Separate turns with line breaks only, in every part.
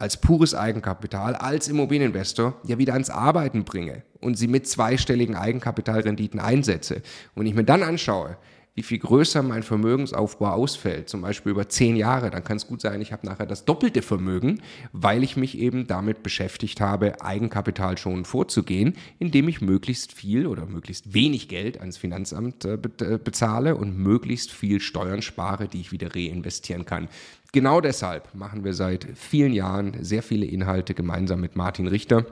als pures Eigenkapital, als Immobilieninvestor ja wieder ans Arbeiten bringe und sie mit zweistelligen Eigenkapitalrenditen einsetze. Und ich mir dann anschaue, wie viel größer mein Vermögensaufbau ausfällt, zum Beispiel über zehn Jahre, dann kann es gut sein, ich habe nachher das doppelte Vermögen, weil ich mich eben damit beschäftigt habe, Eigenkapital schon vorzugehen, indem ich möglichst viel oder möglichst wenig Geld ans Finanzamt äh, äh, bezahle und möglichst viel Steuern spare, die ich wieder reinvestieren kann. Genau deshalb machen wir seit vielen Jahren sehr viele Inhalte gemeinsam mit Martin Richter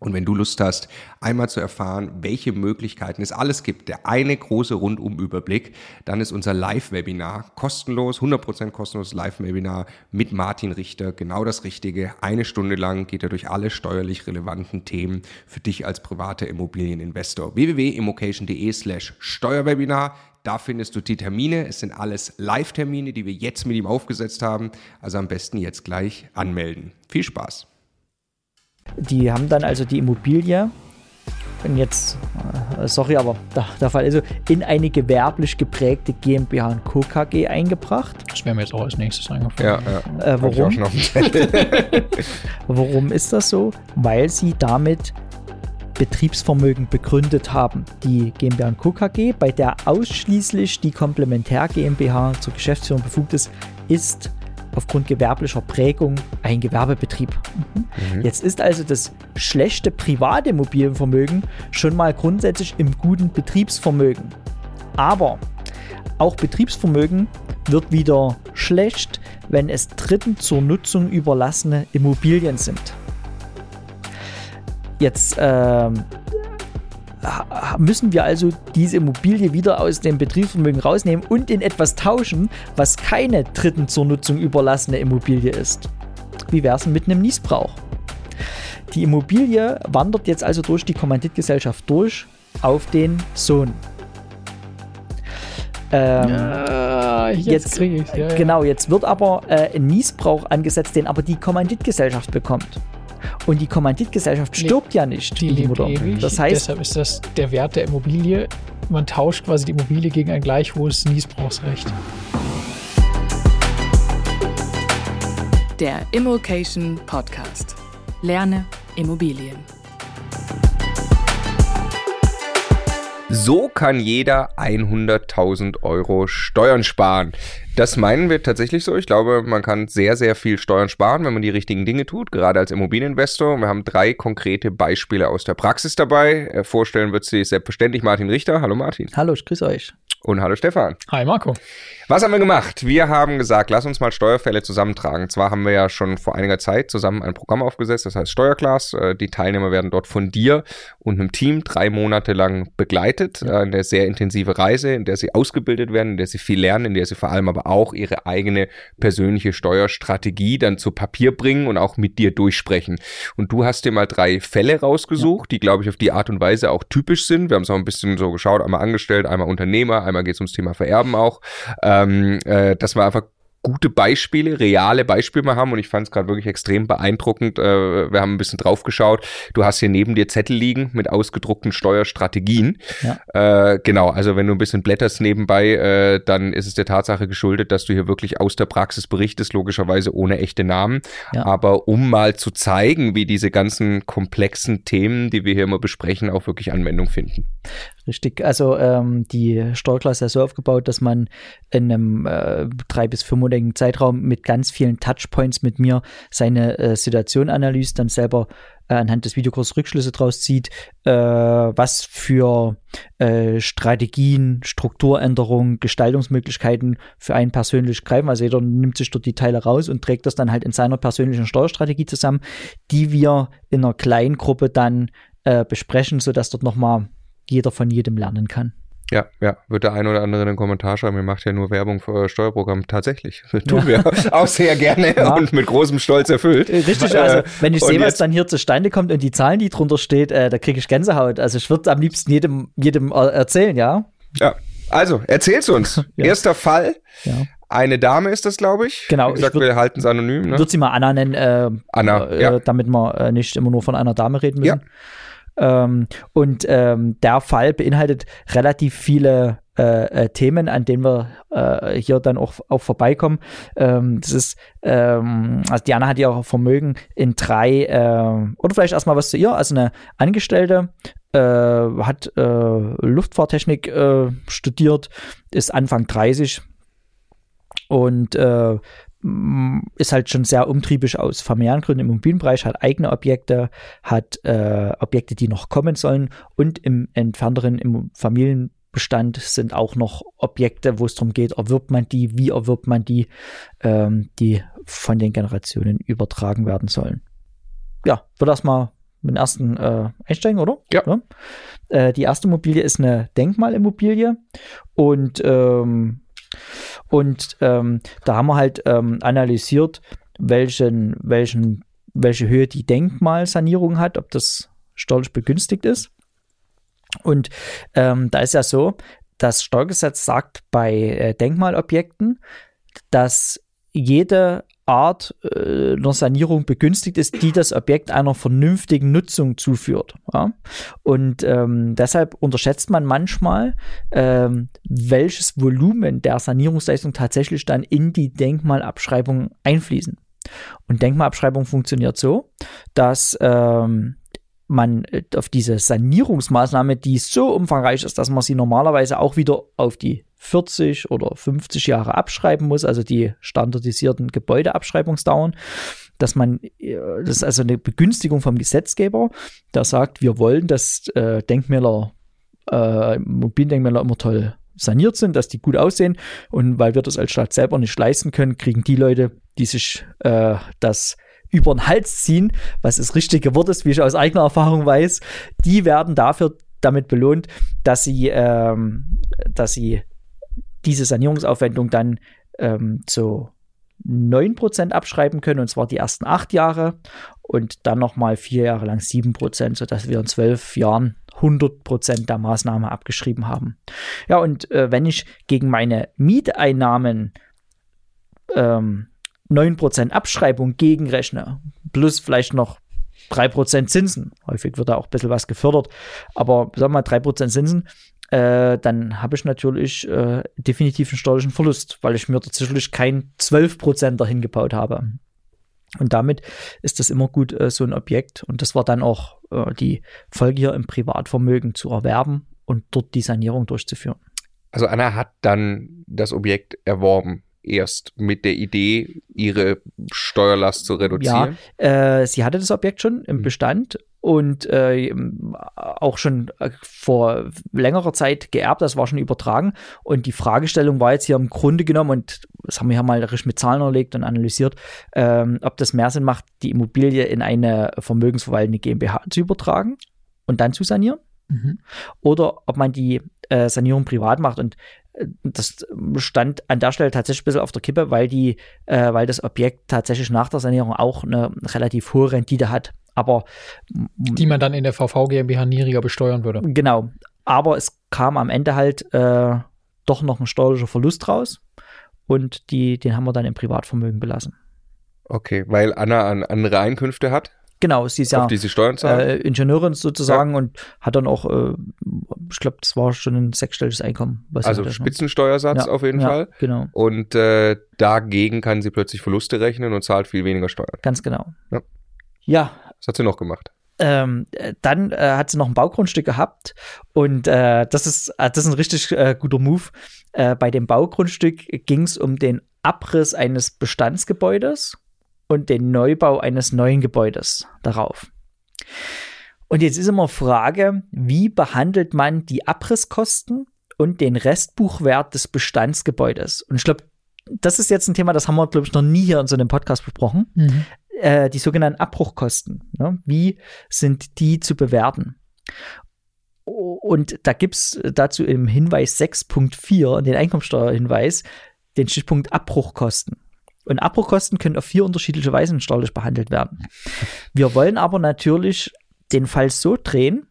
und wenn du Lust hast, einmal zu erfahren, welche Möglichkeiten es alles gibt, der eine große Rundumüberblick, dann ist unser Live-Webinar kostenlos, 100% kostenloses Live-Webinar mit Martin Richter genau das Richtige. Eine Stunde lang geht er durch alle steuerlich relevanten Themen für dich als privater Immobilieninvestor. www.immocation.de slash Steuerwebinar. Da findest du die Termine. Es sind alles Live-Termine, die wir jetzt mit ihm aufgesetzt haben. Also am besten jetzt gleich anmelden. Viel Spaß!
Die haben dann also die Immobilie und jetzt, äh, sorry, aber der, der Fall, also in eine gewerblich geprägte GmbH und Co. KG eingebracht.
Das wäre mir jetzt auch als nächstes eingefallen.
Ja, ja. Äh, warum? warum ist das so? Weil sie damit Betriebsvermögen begründet haben. Die GmbH und Co. KG, bei der ausschließlich die Komplementär GmbH zur Geschäftsführung befugt ist, ist aufgrund gewerblicher Prägung ein Gewerbebetrieb. Mhm. Jetzt ist also das schlechte private Immobilienvermögen schon mal grundsätzlich im guten Betriebsvermögen. Aber auch Betriebsvermögen wird wieder schlecht, wenn es Dritten zur Nutzung überlassene Immobilien sind. Jetzt ähm, müssen wir also diese Immobilie wieder aus dem Betriebsvermögen rausnehmen und in etwas tauschen, was keine Dritten zur Nutzung überlassene Immobilie ist. Wie wäre es mit einem Niesbrauch? Die Immobilie wandert jetzt also durch die Kommanditgesellschaft durch auf den Sohn.
Ähm, ja, jetzt, jetzt ich ja,
Genau, jetzt wird aber äh, ein Niesbrauch angesetzt, den aber die Kommanditgesellschaft bekommt. Und die Kommanditgesellschaft stirbt ja nicht.
Die lebt ewig.
Das heißt,
deshalb ist das der Wert der Immobilie. Man tauscht quasi die Immobilie gegen ein gleich hohes Niesbrauchsrecht.
Der Immokation Podcast. Lerne Immobilien.
So kann jeder 100.000 Euro Steuern sparen. Das meinen wir tatsächlich so. Ich glaube, man kann sehr, sehr viel Steuern sparen, wenn man die richtigen Dinge tut, gerade als Immobilieninvestor. Wir haben drei konkrete Beispiele aus der Praxis dabei. Äh, vorstellen wird sich selbstverständlich Martin Richter. Hallo Martin.
Hallo, ich grüße euch.
Und hallo Stefan.
Hi Marco.
Was haben wir gemacht? Wir haben gesagt, lass uns mal Steuerfälle zusammentragen. Zwar haben wir ja schon vor einiger Zeit zusammen ein Programm aufgesetzt, das heißt Steuerclass. Äh, die Teilnehmer werden dort von dir und einem Team drei Monate lang begleitet, ja. Äh, in der sehr intensive Reise, in der sie ausgebildet werden, in der sie viel lernen, in der sie vor allem aber auch ihre eigene persönliche Steuerstrategie dann zu Papier bringen und auch mit dir durchsprechen. Und du hast dir mal drei Fälle rausgesucht, ja. die, glaube ich, auf die Art und Weise auch typisch sind. Wir haben es auch ein bisschen so geschaut, einmal angestellt, einmal Unternehmer, einmal geht es ums Thema Vererben auch, ähm, äh, dass wir einfach gute Beispiele, reale Beispiele mal haben und ich fand es gerade wirklich extrem beeindruckend. Äh, wir haben ein bisschen drauf geschaut. Du hast hier neben dir Zettel liegen mit ausgedruckten Steuerstrategien. Ja. Äh, genau, also wenn du ein bisschen blätterst nebenbei, äh, dann ist es der Tatsache geschuldet, dass du hier wirklich aus der Praxis berichtest, logischerweise ohne echte Namen. Ja. Aber um mal zu zeigen, wie diese ganzen komplexen Themen, die wir hier immer besprechen, auch wirklich Anwendung finden.
Richtig, also ähm, die Steuerklasse ist so aufgebaut, dass man in einem äh, drei bis fünfmonatigen Zeitraum mit ganz vielen Touchpoints mit mir seine äh, Situation analysiert, dann selber äh, anhand des Videokurses Rückschlüsse draus zieht, äh, was für äh, Strategien, Strukturänderungen, Gestaltungsmöglichkeiten für einen persönlich greifen. Also jeder nimmt sich dort die Teile raus und trägt das dann halt in seiner persönlichen Steuerstrategie zusammen, die wir in einer kleinen Gruppe dann äh, besprechen, sodass dort nochmal jeder von jedem lernen kann.
Ja, ja, wird der ein oder andere einen Kommentar schreiben, ihr macht ja nur Werbung für Steuerprogramm. Tatsächlich, tun wir auch sehr gerne ja. und mit großem Stolz erfüllt.
Äh, richtig, also wenn ich sehe, was dann hier zustande kommt und die Zahlen, die drunter steht, äh, da kriege ich Gänsehaut. Also ich würde am liebsten jedem, jedem erzählen, ja?
Ja, also erzähl's uns. ja. Erster Fall. Ja. Eine Dame ist das, glaube ich.
Genau.
Ich sag, wir halten es anonym.
Ne? Würde sie mal Anna nennen, äh,
Anna,
äh, ja. damit wir äh, nicht immer nur von einer Dame reden müssen. Ja. Ähm, und ähm, der Fall beinhaltet relativ viele äh, äh, Themen, an denen wir äh, hier dann auch, auch vorbeikommen. Ähm, das ist, ähm, also Diana hat ihr Vermögen in drei, äh, oder vielleicht erstmal was zu ihr, also eine Angestellte, äh, hat äh, Luftfahrttechnik studiert, ist Anfang 30 und ist halt schon sehr umtriebig aus familiären Gründen im Immobilienbereich, hat eigene Objekte, hat äh, Objekte, die noch kommen sollen und im entfernteren im Familienbestand sind auch noch Objekte, wo es darum geht, erwirbt man die, wie erwirbt man die, ähm, die von den Generationen übertragen werden sollen. Ja, wird das mal mit dem ersten äh, einsteigen, oder?
Ja. ja?
Äh, die erste Immobilie ist eine Denkmalimmobilie und ähm, und ähm, da haben wir halt ähm, analysiert, welchen, welchen, welche Höhe die Denkmalsanierung hat, ob das steuerlich begünstigt ist. Und ähm, da ist ja so, das Steuergesetz sagt bei äh, Denkmalobjekten, dass jede Art äh, einer Sanierung begünstigt ist, die das Objekt einer vernünftigen Nutzung zuführt. Ja? Und ähm, deshalb unterschätzt man manchmal, ähm, welches Volumen der Sanierungsleistung tatsächlich dann in die Denkmalabschreibung einfließen. Und Denkmalabschreibung funktioniert so, dass ähm, man äh, auf diese Sanierungsmaßnahme, die so umfangreich ist, dass man sie normalerweise auch wieder auf die 40 oder 50 Jahre abschreiben muss, also die standardisierten Gebäudeabschreibungsdauern, dass man, äh, das ist also eine Begünstigung vom Gesetzgeber, der sagt, wir wollen, dass äh, Denkmäler, äh, Mobildenkmäler immer toll saniert sind, dass die gut aussehen. Und weil wir das als Stadt selber nicht leisten können, kriegen die Leute, die sich äh, das über den Hals ziehen, was das richtige Wort ist, wie ich aus eigener Erfahrung weiß, die werden dafür damit belohnt, dass sie, ähm, dass sie diese Sanierungsaufwendung dann ähm, zu 9% abschreiben können, und zwar die ersten acht Jahre und dann nochmal vier Jahre lang 7%, sodass wir in zwölf Jahren 100% der Maßnahme abgeschrieben haben. Ja, und äh, wenn ich gegen meine Mieteinnahmen ähm, 9% Abschreibung gegenrechne, plus vielleicht noch 3% Zinsen, häufig wird da auch ein bisschen was gefördert, aber sagen wir mal 3% Zinsen, äh, dann habe ich natürlich äh, definitiv einen steuerlichen Verlust, weil ich mir tatsächlich kein 12% dahin gebaut habe. Und damit ist das immer gut, äh, so ein Objekt. Und das war dann auch äh, die Folge hier im Privatvermögen zu erwerben und dort die Sanierung durchzuführen.
Also Anna hat dann das Objekt erworben erst mit der Idee, ihre Steuerlast zu reduzieren?
Ja, äh, sie hatte das Objekt schon im mhm. Bestand und äh, auch schon äh, vor längerer Zeit geerbt, das war schon übertragen. Und die Fragestellung war jetzt hier im Grunde genommen, und das haben wir ja mal richtig mit Zahlen erlegt und analysiert, ähm, ob das mehr Sinn macht, die Immobilie in eine vermögensverwaltende GmbH zu übertragen und dann zu sanieren. Mhm. Oder ob man die äh, Sanierung privat macht. Und das stand an der Stelle tatsächlich ein bisschen auf der Kippe, weil die, äh, weil das Objekt tatsächlich nach der Sanierung auch eine relativ hohe Rendite hat. Aber
die man dann in der VV GmbH niedriger besteuern würde.
Genau. Aber es kam am Ende halt äh, doch noch ein steuerlicher Verlust raus. und die, den haben wir dann im Privatvermögen belassen.
Okay, weil Anna an andere Einkünfte hat,
Genau, sie ist ja äh, Ingenieurin sozusagen und hat dann auch, äh, ich glaube, das war schon ein sechsstelliges Einkommen.
Also
hatte, ne?
Spitzensteuersatz
Ja,
auf jeden
ja,
Fall.
Genau,
Und äh, dagegen kann sie plötzlich Verluste rechnen und zahlt viel weniger Steuern.
ganz genau.
Ja. Was hat sie noch gemacht?
ähm, äh, dann äh, hat sie noch ein Baugrundstück gehabt und äh, das ist äh, das ist ein richtig äh, guter Move. Äh, bei dem Baugrundstück ging es um den Abriss eines Bestandsgebäudes und den Neubau eines neuen Gebäudes darauf. Und jetzt ist immer Frage, wie behandelt man die Abrisskosten und den Restbuchwert des Bestandsgebäudes? Und ich glaube, das ist jetzt ein Thema, das haben wir, glaube ich, noch nie hier in so einem Podcast besprochen
Mhm.
Äh, die sogenannten Abbruchkosten. Ne? Wie sind die zu bewerten? Und da gibt es dazu im Hinweis 6.4, den Einkommensteuerhinweis, den Stichpunkt Abbruchkosten. Und Abbruchkosten können auf vier unterschiedliche Weisen steuerlich behandelt werden. Wir wollen aber natürlich den Fall so drehen,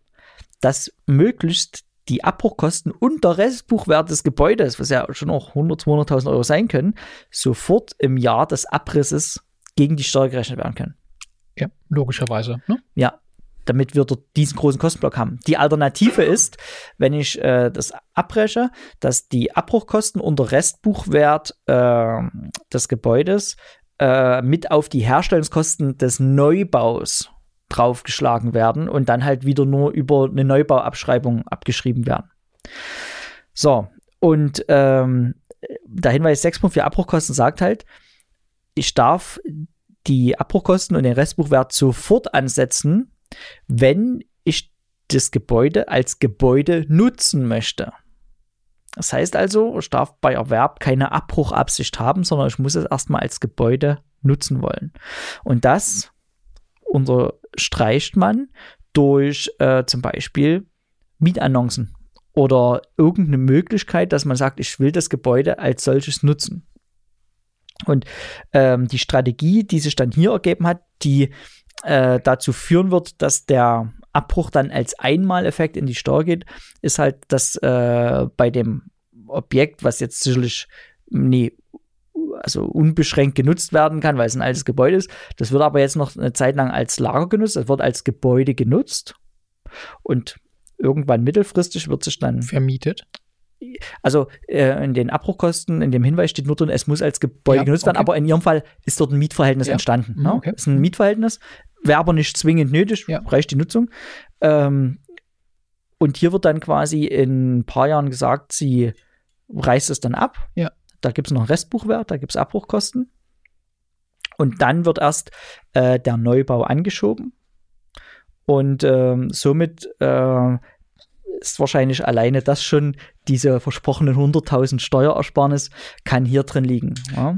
dass möglichst die Abbruchkosten und der Restbuchwert des Gebäudes, was ja schon auch 100, 200.000 Euro sein können, sofort im Jahr des Abrisses gegen die Steuer gerechnet werden können.
Ja, logischerweise. Ne?
Ja, damit wir dort diesen großen Kostenblock haben. Die Alternative ist, wenn ich äh, das abbreche, dass die Abbruchkosten und der Restbuchwert äh, des Gebäudes äh, mit auf die Herstellungskosten des Neubaus draufgeschlagen werden und dann halt wieder nur über eine Neubauabschreibung abgeschrieben werden. So, und ähm, der Hinweis 6.4 Abbruchkosten sagt halt, ich darf die Abbruchkosten und den Restbuchwert sofort ansetzen, wenn ich das Gebäude als Gebäude nutzen möchte. Das heißt also, ich darf bei Erwerb keine Abbruchabsicht haben, sondern ich muss es erstmal als Gebäude nutzen wollen. Und das unterstreicht man durch äh, zum Beispiel Mietannoncen oder irgendeine Möglichkeit, dass man sagt, ich will das Gebäude als solches nutzen. Und ähm, die Strategie, die sich dann hier ergeben hat, die äh, dazu führen wird, dass der Abbruch dann als Einmaleffekt in die Steuer geht, ist halt, dass äh, bei dem Objekt, was jetzt sicherlich nee, also unbeschränkt genutzt werden kann, weil es ein altes Gebäude ist, das wird aber jetzt noch eine Zeit lang als Lager genutzt, es wird als Gebäude genutzt und irgendwann mittelfristig wird sich dann
Vermietet.
Also äh, in den Abbruchkosten, in dem Hinweis steht nur drin, es muss als Gebäude
Ja,
genutzt werden,
okay.
aber in Ihrem Fall ist dort ein Mietverhältnis
Ja.
entstanden.
Mhm,
Ne?
okay.
Ist ein Mietverhältnis, wäre aber nicht zwingend nötig,
Ja.
reicht die Nutzung. Ähm, und hier wird dann quasi in ein paar Jahren gesagt, sie reißt es dann ab.
Ja.
Da gibt es noch einen Restbuchwert, da gibt es Abbruchkosten. Und dann wird erst äh, der Neubau angeschoben. Und ähm, somit äh, ist wahrscheinlich alleine das schon, diese versprochenen 100.000 Steuerersparnis kann hier drin liegen. Ja?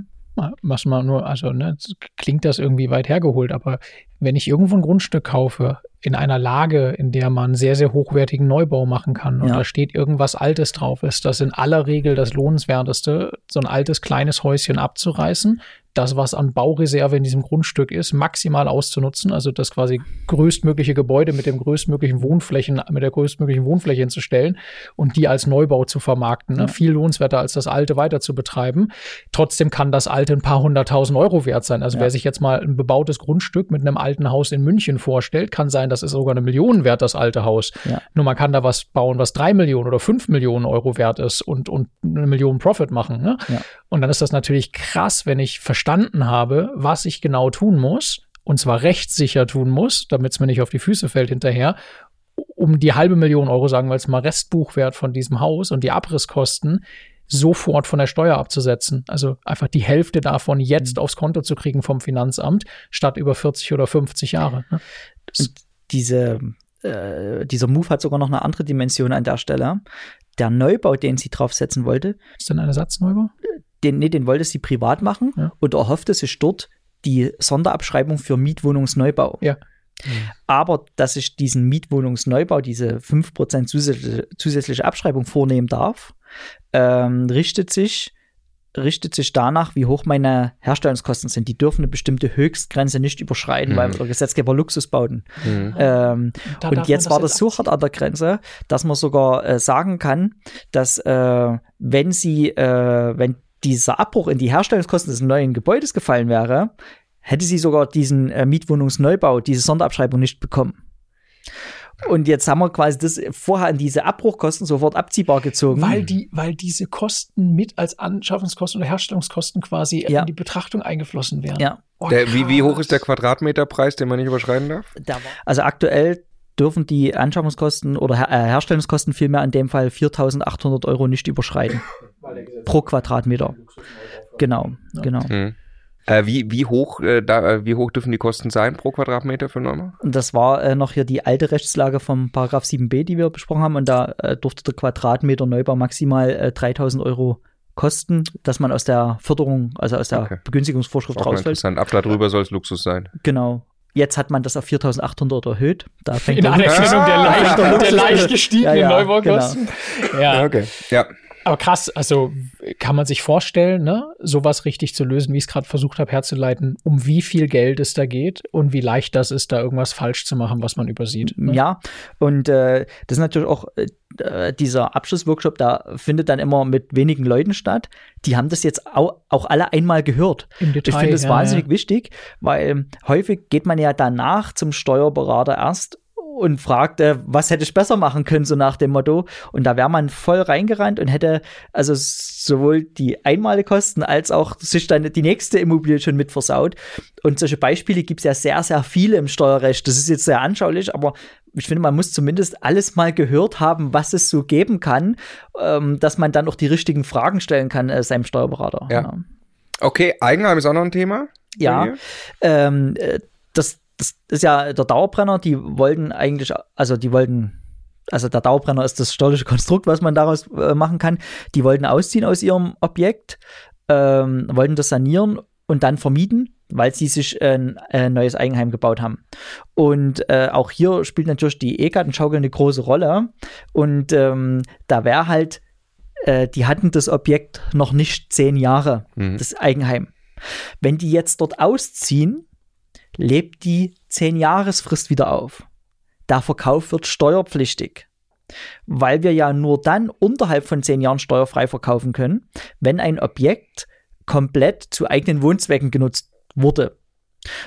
Was man nur, also ne, klingt das irgendwie weit hergeholt, aber wenn ich irgendwo ein Grundstück kaufe, in einer Lage, in der man sehr, sehr hochwertigen Neubau machen kann und
Ja.
da steht irgendwas Altes drauf, ist das in aller Regel das Lohnenswerteste, so ein altes kleines Häuschen abzureißen, das, was an Baureserve in diesem Grundstück ist, maximal auszunutzen, also das quasi größtmögliche Gebäude mit dem größtmöglichen Wohnflächen, mit der größtmöglichen Wohnfläche hinzustellen und die als Neubau zu vermarkten. Ne?
Ja.
Viel lohnenswerter als das alte weiter zu betreiben. Trotzdem kann das alte ein paar hunderttausend Euro wert sein. Also
Ja.
wer sich jetzt mal ein bebautes Grundstück mit einem alten Haus in München vorstellt, kann sein, das ist sogar eine Million wert, das alte Haus.
Ja.
Nur man kann da was bauen, was drei Millionen oder fünf Millionen Euro wert ist und, und eine Million Profit machen. Ne? Und dann ist das natürlich krass, wenn ich verstanden habe, was ich genau tun muss, und zwar rechtssicher tun muss, damit es mir nicht auf die Füße fällt hinterher, um die halbe Million Euro, sagen wir jetzt mal, Restbuchwert von diesem Haus und die Abrisskosten sofort von der Steuer abzusetzen. Also einfach die Hälfte davon jetzt
Mhm.
aufs Konto zu kriegen vom Finanzamt, statt über 40 oder 50 Jahre. Ne?
Diese, äh, dieser Move hat sogar noch eine andere Dimension an der Stelle. Der Neubau, den sie draufsetzen wollte,
Ist denn ein Ersatzneubau?
Den, nee, den wollte sie privat machen
Ja.
und erhoffte sich dort die Sonderabschreibung für Mietwohnungsneubau.
Ja.
Aber dass ich diesen Mietwohnungsneubau, diese 5% zusätzliche, zusätzliche Abschreibung vornehmen darf, ähm, richtet sich richtet sich danach, wie hoch meine Herstellungskosten sind. Die dürfen eine bestimmte Höchstgrenze nicht überschreiten,
Mhm.
weil der Gesetzgeber Luxus bauten.
Mhm.
Ähm, und
man
jetzt war das so hart an der Grenze, dass man sogar äh, sagen kann, dass äh, wenn sie, äh, wenn dieser Abbruch in die Herstellungskosten des neuen Gebäudes gefallen wäre, hätte sie sogar diesen äh, Mietwohnungsneubau, diese Sonderabschreibung nicht bekommen. Und jetzt haben wir quasi das vorher an diese Abbruchkosten sofort abziehbar gezogen.
Weil die, weil diese Kosten mit als Anschaffungskosten oder Herstellungskosten quasi
Ja.
in die Betrachtung eingeflossen wären.
Ja.
Oh,
Der, wie, wie hoch ist der Quadratmeterpreis, den man nicht überschreiten darf?
Also aktuell dürfen die Anschaffungskosten oder Her äh, Herstellungskosten vielmehr in dem Fall 4.800 Euro nicht überschreiten. Pro Quadratmeter. Genau, genau.
Hm. Äh, wie, wie, hoch, äh, da, äh, wie hoch dürfen die Kosten sein pro Quadratmeter für Neubau?
Und das war äh, noch hier die alte Rechtslage vom Paragraph 7b, die wir besprochen haben. Und da äh, durfte der Quadratmeter Neubau maximal äh, 3.000 Euro kosten, dass man aus der Förderung, also aus der
Okay.
Begünstigungsvorschrift
Auch
rausfällt.
interessant. Ab darüber soll es Luxus sein.
Genau. Jetzt hat man das auf 4.800 erhöht. Da fängt
In
der
Anerkennung der,
Ah,
leicht,
der
leicht gestiegenen
Ja, ja,
Neubaukosten. Ja,
Okay. Ja.
Aber krass, also kann man sich vorstellen, ne, sowas richtig zu lösen, wie ich es gerade versucht habe herzuleiten, um wie viel Geld es da geht und wie leicht das ist, da irgendwas falsch zu machen, was man übersieht. Ne?
Ja, und äh, das ist natürlich auch äh, dieser Abschlussworkshop, da findet dann immer mit wenigen Leuten statt. Die haben das jetzt auch, auch alle einmal gehört.
Im
Ich
Detail.
finde das
ja,
wahnsinnig
ja.
wichtig, weil häufig geht man ja danach zum Steuerberater erst und fragt, äh, was hätte ich besser machen können, so nach dem Motto. Und da wäre man voll reingerannt und hätte also sowohl die Einmalkosten als auch sich dann die nächste Immobilie schon mit versaut. Und solche Beispiele gibt es ja sehr, sehr viele im Steuerrecht. Das ist jetzt sehr anschaulich, aber ich finde, man muss zumindest alles mal gehört haben, was es so geben kann, ähm, dass man dann auch die richtigen Fragen stellen kann äh, seinem Steuerberater.
Ja. Okay, Eigenheim ist auch noch ein Thema.
Ja, ähm, äh, das, das ist ja der Dauerbrenner, die wollten eigentlich, also die wollten, also der Dauerbrenner ist das steuerliche Konstrukt, was man daraus äh, machen kann. Die wollten ausziehen aus ihrem Objekt, ähm, wollten das sanieren und dann vermieten, weil sie sich ein, ein neues Eigenheim gebaut haben. Und äh, auch hier spielt natürlich die E-Gartenschaukel eine große Rolle. Und ähm, da wäre halt, äh, die hatten das Objekt noch nicht zehn Jahre,
Mhm.
das Eigenheim. Wenn die jetzt dort ausziehen, lebt die 10-Jahresfrist wieder auf. Der Verkauf wird steuerpflichtig. Weil wir ja nur dann unterhalb von 10 Jahren steuerfrei verkaufen können, wenn ein Objekt komplett zu eigenen Wohnzwecken genutzt wurde.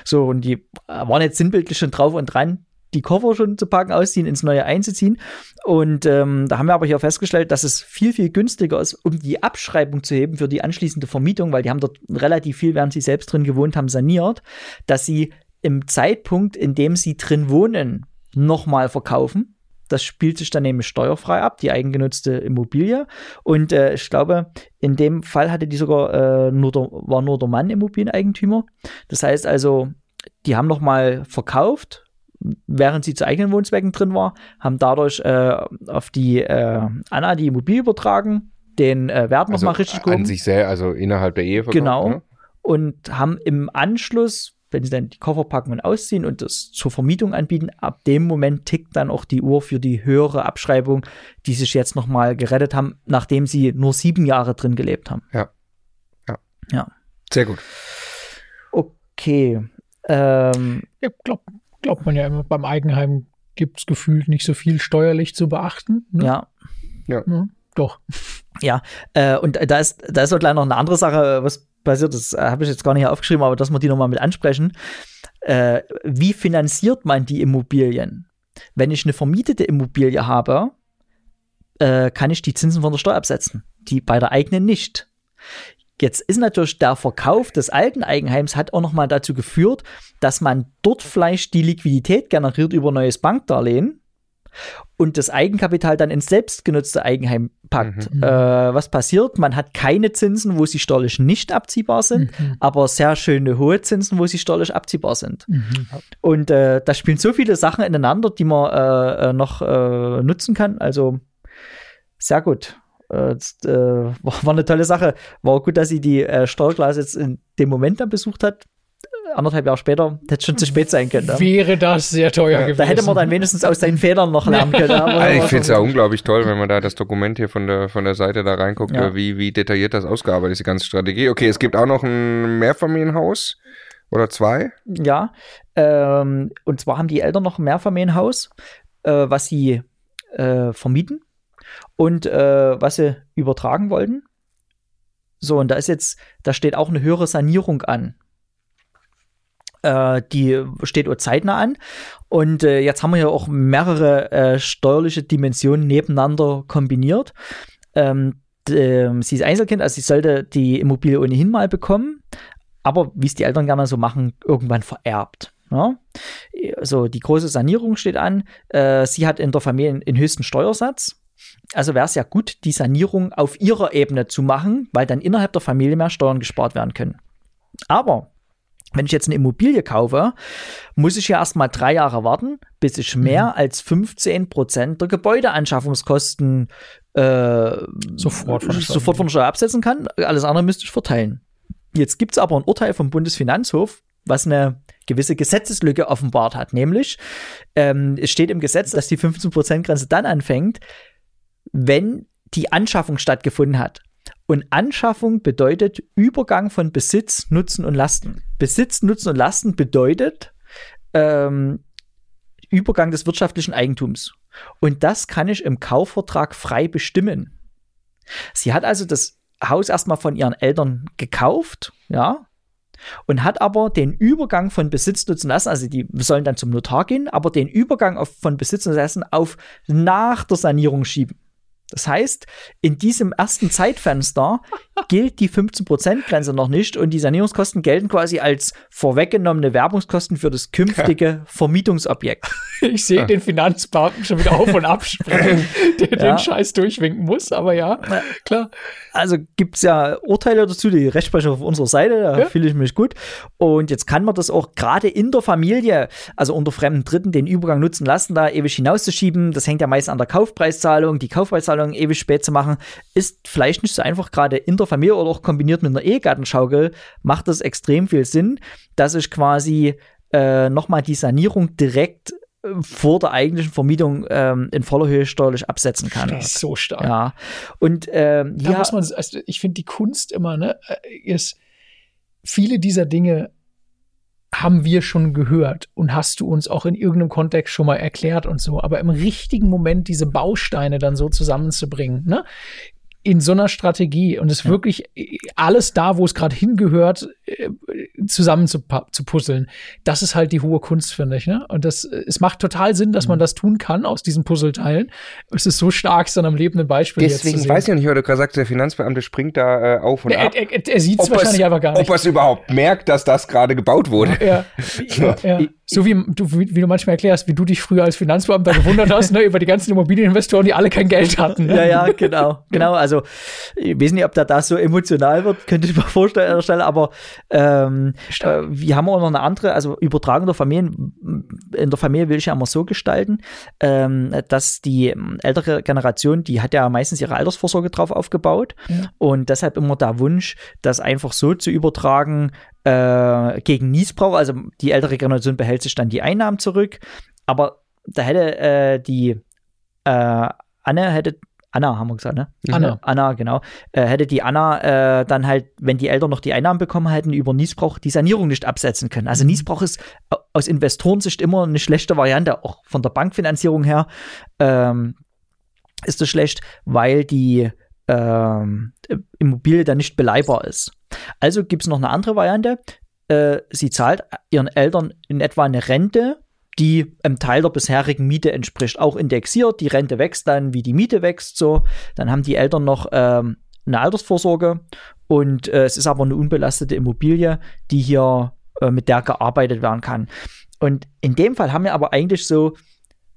So, und die waren jetzt sinnbildlich schon drauf und dran, die Koffer schon zu packen, ausziehen, ins Neue einzuziehen. Und ähm, da haben wir aber hier festgestellt, dass es viel, viel günstiger ist, um die Abschreibung zu heben für die anschließende Vermietung, weil die haben dort relativ viel, während sie selbst drin gewohnt haben, saniert, dass sie im Zeitpunkt, in dem sie drin wohnen, nochmal verkaufen. Das spielt sich dann nämlich steuerfrei ab, die eigengenutzte Immobilie. Und äh, ich glaube, in dem Fall hatte die sogar äh, nur der, war nur der Mann Immobilieneigentümer. Das heißt also, die haben nochmal verkauft, während sie zu eigenen Wohnzwecken drin war, haben dadurch äh, auf die äh, Anna die Immobilie übertragen, den äh, Wert
Also
nochmal richtig
an
gehoben
sich sehr, also innerhalb der Ehe verkauft,
Genau.
ne?
und haben im Anschluss, wenn sie dann die Koffer packen und ausziehen und das zur Vermietung anbieten, ab dem Moment tickt dann auch die Uhr für die höhere Abschreibung, die sich jetzt nochmal gerettet haben, nachdem sie nur sieben Jahre drin gelebt haben.
Sehr gut.
Okay. Ähm,
Ja, glaub, glaubt man ja immer, beim Eigenheim gibt es gefühlt nicht so viel steuerlich zu beachten. Ne?
ja.
Ja, Doch.
Äh, und da ist, da ist so gleich noch eine andere Sache, was passiert ist, äh, habe ich jetzt gar nicht aufgeschrieben, aber dass wir die nochmal mit ansprechen. Äh, wie finanziert man die Immobilien? Wenn ich eine vermietete Immobilie habe, äh, kann ich die Zinsen von der Steuer absetzen. Die bei der eigenen nicht. Jetzt ist natürlich der Verkauf des alten Eigenheims hat auch nochmal dazu geführt, dass man dort vielleicht die Liquidität generiert über neues Bankdarlehen und das Eigenkapital dann ins selbstgenutzte Eigenheim packt.
Mhm.
Äh, was passiert? Man hat keine Zinsen, wo sie steuerlich nicht abziehbar sind,
Mhm.
aber sehr schöne hohe Zinsen, wo sie steuerlich abziehbar sind.
Mhm.
Und äh, da spielen so viele Sachen ineinander, die man äh, äh, noch äh, nutzen kann. Also sehr gut. Äh, das, war, war eine tolle Sache. War gut, dass sie die äh, Steuerklasse jetzt in dem Moment dann besucht hat. Anderthalb Jahre später hätte schon zu spät sein können. ne?
Wäre das sehr teuer gewesen.
Da hätte man dann wenigstens aus seinen Fehlern noch lernen können. aber-
Also ich finde es ja unglaublich toll, wenn man da das Dokument hier von der, von der Seite da reinguckt,
Ja.
wie, wie detailliert das ausgearbeitet ist, die ganze Strategie. Okay, es gibt auch noch ein Mehrfamilienhaus oder zwei.
Ja, ähm, und zwar haben die Eltern noch ein Mehrfamilienhaus, äh, was sie äh, vermieten und äh, was sie übertragen wollten. So, und da ist jetzt, da steht auch eine höhere Sanierung an. Äh, die steht auch zeitnah an. Und äh, jetzt haben wir ja auch mehrere äh, steuerliche Dimensionen nebeneinander kombiniert. Ähm, ähm, sie ist Einzelkind, also sie sollte die Immobilie ohnehin mal bekommen, aber wie es die Eltern gerne so machen, irgendwann vererbt. Ja? Also die große Sanierung steht an. Äh, sie hat in der Familie den höchsten Steuersatz. Also wäre es ja gut, die Sanierung auf ihrer Ebene zu machen, weil dann innerhalb der Familie mehr Steuern gespart werden können. Aber wenn ich jetzt eine Immobilie kaufe, muss ich ja erstmal drei Jahre warten, bis ich mehr mhm. als 15 Prozent der Gebäudeanschaffungskosten äh,
sofort, von
sofort von der Steuer absetzen kann. Alles andere müsste ich verteilen. Jetzt gibt es aber ein Urteil vom Bundesfinanzhof, was eine gewisse Gesetzeslücke offenbart hat. Nämlich, ähm, es steht im Gesetz, dass die 15%-Grenze dann anfängt, wenn die Anschaffung stattgefunden hat. Und Anschaffung bedeutet Übergang von Besitz, Nutzen und Lasten. Besitz, Nutzen und Lasten bedeutet ähm, Übergang des wirtschaftlichen Eigentums. Und das kann ich im Kaufvertrag frei bestimmen. Sie hat also das Haus erstmal von ihren Eltern gekauft, ja, und hat aber den Übergang von Besitz nutzen lassen, also die sollen dann zum Notar gehen, aber den Übergang auf, von Besitz nutzen lassen auf nach der Sanierung schieben. Das heißt, in diesem ersten Zeitfenster gilt die 15%-Grenze noch nicht und die Sanierungskosten gelten quasi als vorweggenommene Werbungskosten für das künftige Vermietungsobjekt.
Ich sehe den Finanzbeamten schon wieder auf und absprechen, der ja. den Scheiß durchwinken muss, aber ja, klar.
Also gibt es ja Urteile dazu, die Rechtsprechung auf unserer Seite, da ja. fühle ich mich gut. Und jetzt kann man das auch gerade in der Familie, also unter fremden Dritten, den Übergang nutzen lassen, da ewig hinauszuschieben. Das hängt ja meist an der Kaufpreiszahlung. Die Kaufpreiszahlung ewig spät zu machen, ist vielleicht nicht so einfach, gerade in der Familie oder auch kombiniert mit einer Ehegattenschaukel, macht das extrem viel Sinn, dass ich quasi äh, nochmal die Sanierung direkt vor der eigentlichen Vermietung ähm, in voller Höhe steuerlich absetzen kann.
Das ist so stark.
Ja. Und ähm,
da muss man, also ich finde die Kunst immer, ne, äh, ist viele dieser Dinge haben wir schon gehört und hast du uns auch in irgendeinem Kontext schon mal erklärt und so, aber im richtigen Moment diese Bausteine dann so zusammenzubringen, ne? In so einer Strategie und es ja. wirklich äh, alles da, wo es gerade hingehört, äh, zusammen zu, zu puzzeln. Das ist halt die hohe Kunst, finde ich. Ne? Und das, es macht total Sinn, dass man mhm. das tun kann aus diesen Puzzleteilen. Es ist so stark, es dann am lebenden Beispiel
Deswegen jetzt zu weiß ich nicht, weil du gerade sagst, der Finanzbeamte springt da äh, auf und
er,
ab.
Er, er, er sieht es wahrscheinlich aber gar nicht.
Ob er es überhaupt merkt, dass das gerade gebaut wurde.
Ja. so. ja. So wie du, wie, du manchmal erklärst, wie du dich früher als Finanzbeamter gewundert hast, ne, über die ganzen Immobilieninvestoren, die alle kein Geld hatten. Ne?
Ja, ja, genau. Genau, also ich weiß nicht, ob der da so emotional wird, könnte ich mir vorstellen aber ähm, äh, wir haben auch noch eine andere, also Übertragung der Familien, in der Familie will ich ja immer so gestalten, ähm, dass die ältere Generation, die hat ja meistens ihre Altersvorsorge drauf aufgebaut ja. und deshalb immer der Wunsch, das einfach so zu übertragen äh, gegen Niesbrauch, also die ältere Generation behält sich dann die Einnahmen zurück, aber da hätte äh, die äh, Anne hätte Anna haben wir gesagt, ne?
Anna.
Anna, genau. Äh, hätte die Anna äh, dann halt, wenn die Eltern noch die Einnahmen bekommen hätten, über Niesbrauch die Sanierung nicht absetzen können. Also mhm. Niesbrauch ist aus Investorensicht immer eine schlechte Variante, auch von der Bankfinanzierung her ähm, ist das schlecht, weil die ähm, Immobilie dann nicht beleihbar ist. Also gibt es noch eine andere Variante. Äh, sie zahlt ihren Eltern in etwa eine Rente die einem Teil der bisherigen Miete entspricht. Auch indexiert, die Rente wächst dann, wie die Miete wächst, so. Dann haben die Eltern noch ähm, eine Altersvorsorge und äh, es ist aber eine unbelastete Immobilie, die hier äh, mit der gearbeitet werden kann. Und in dem Fall haben wir aber eigentlich so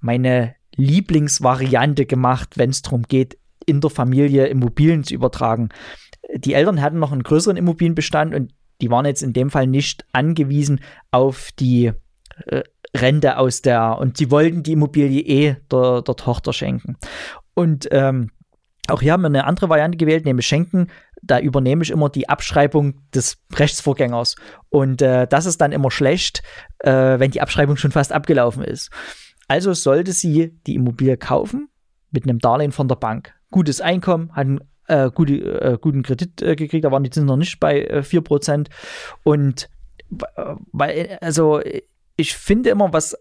meine Lieblingsvariante gemacht, wenn es darum geht, in der Familie Immobilien zu übertragen. Die Eltern hatten noch einen größeren Immobilienbestand und die waren jetzt in dem Fall nicht angewiesen auf die äh, Rente aus der, und sie wollten die Immobilie eh der, der Tochter schenken. Und ähm, auch hier haben wir eine andere Variante gewählt, nämlich Schenken. Da übernehme ich immer die Abschreibung des Rechtsvorgängers. Und äh, das ist dann immer schlecht, äh, wenn die Abschreibung schon fast abgelaufen ist. Also sollte sie die Immobilie kaufen mit einem Darlehen von der Bank. Gutes Einkommen, hat einen äh, gute, äh, guten Kredit äh, gekriegt, da waren die Zinsen noch nicht bei äh, 4%. Und äh, weil, also ich finde immer, was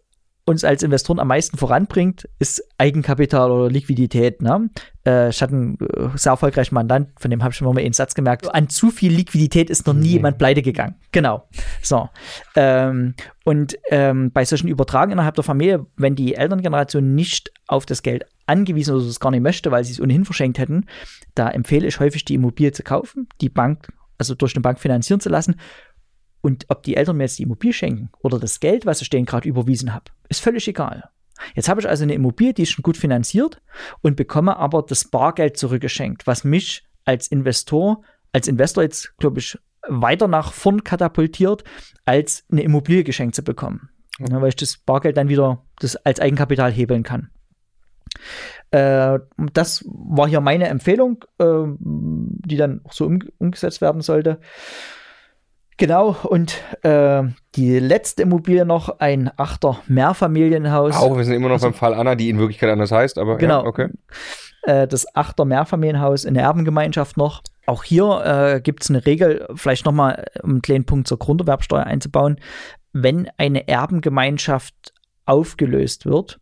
uns als Investoren am meisten voranbringt, ist Eigenkapital oder Liquidität. Ne? Äh, ich hatte einen äh, sehr erfolgreichen Mandant, von dem habe ich schon mal einen Satz gemerkt. An zu viel Liquidität ist noch nie mhm. jemand pleite gegangen. Genau. So. Ähm, und ähm, bei solchen Übertragungen innerhalb der Familie, wenn die Elterngeneration nicht auf das Geld angewiesen oder es gar nicht möchte, weil sie es ohnehin verschenkt hätten, da empfehle ich häufig, die Immobilie zu kaufen, die Bank, also durch eine Bank finanzieren zu lassen und ob die Eltern mir jetzt die Immobilie schenken oder das Geld, was ich denen gerade überwiesen habe, ist völlig egal. Jetzt habe ich also eine Immobilie, die ist schon gut finanziert und bekomme aber das Bargeld zurückgeschenkt, was mich als Investor, als Investor jetzt, glaube ich, weiter nach vorn katapultiert, als eine Immobilie geschenkt zu bekommen. Ja, weil ich das Bargeld dann wieder das als Eigenkapital hebeln kann. Äh, das war hier meine Empfehlung, äh, die dann auch so um, umgesetzt werden sollte. Genau, und äh, die letzte Immobilie noch, ein Achter Mehrfamilienhaus.
Auch, wir sind immer noch also, beim Fall Anna, die in Wirklichkeit anders heißt, aber
genau,
ja, okay.
Äh, das Achter Mehrfamilienhaus in der Erbengemeinschaft noch. Auch hier äh, gibt es eine Regel, vielleicht nochmal um einen kleinen Punkt zur Grunderwerbsteuer einzubauen. Wenn eine Erbengemeinschaft aufgelöst wird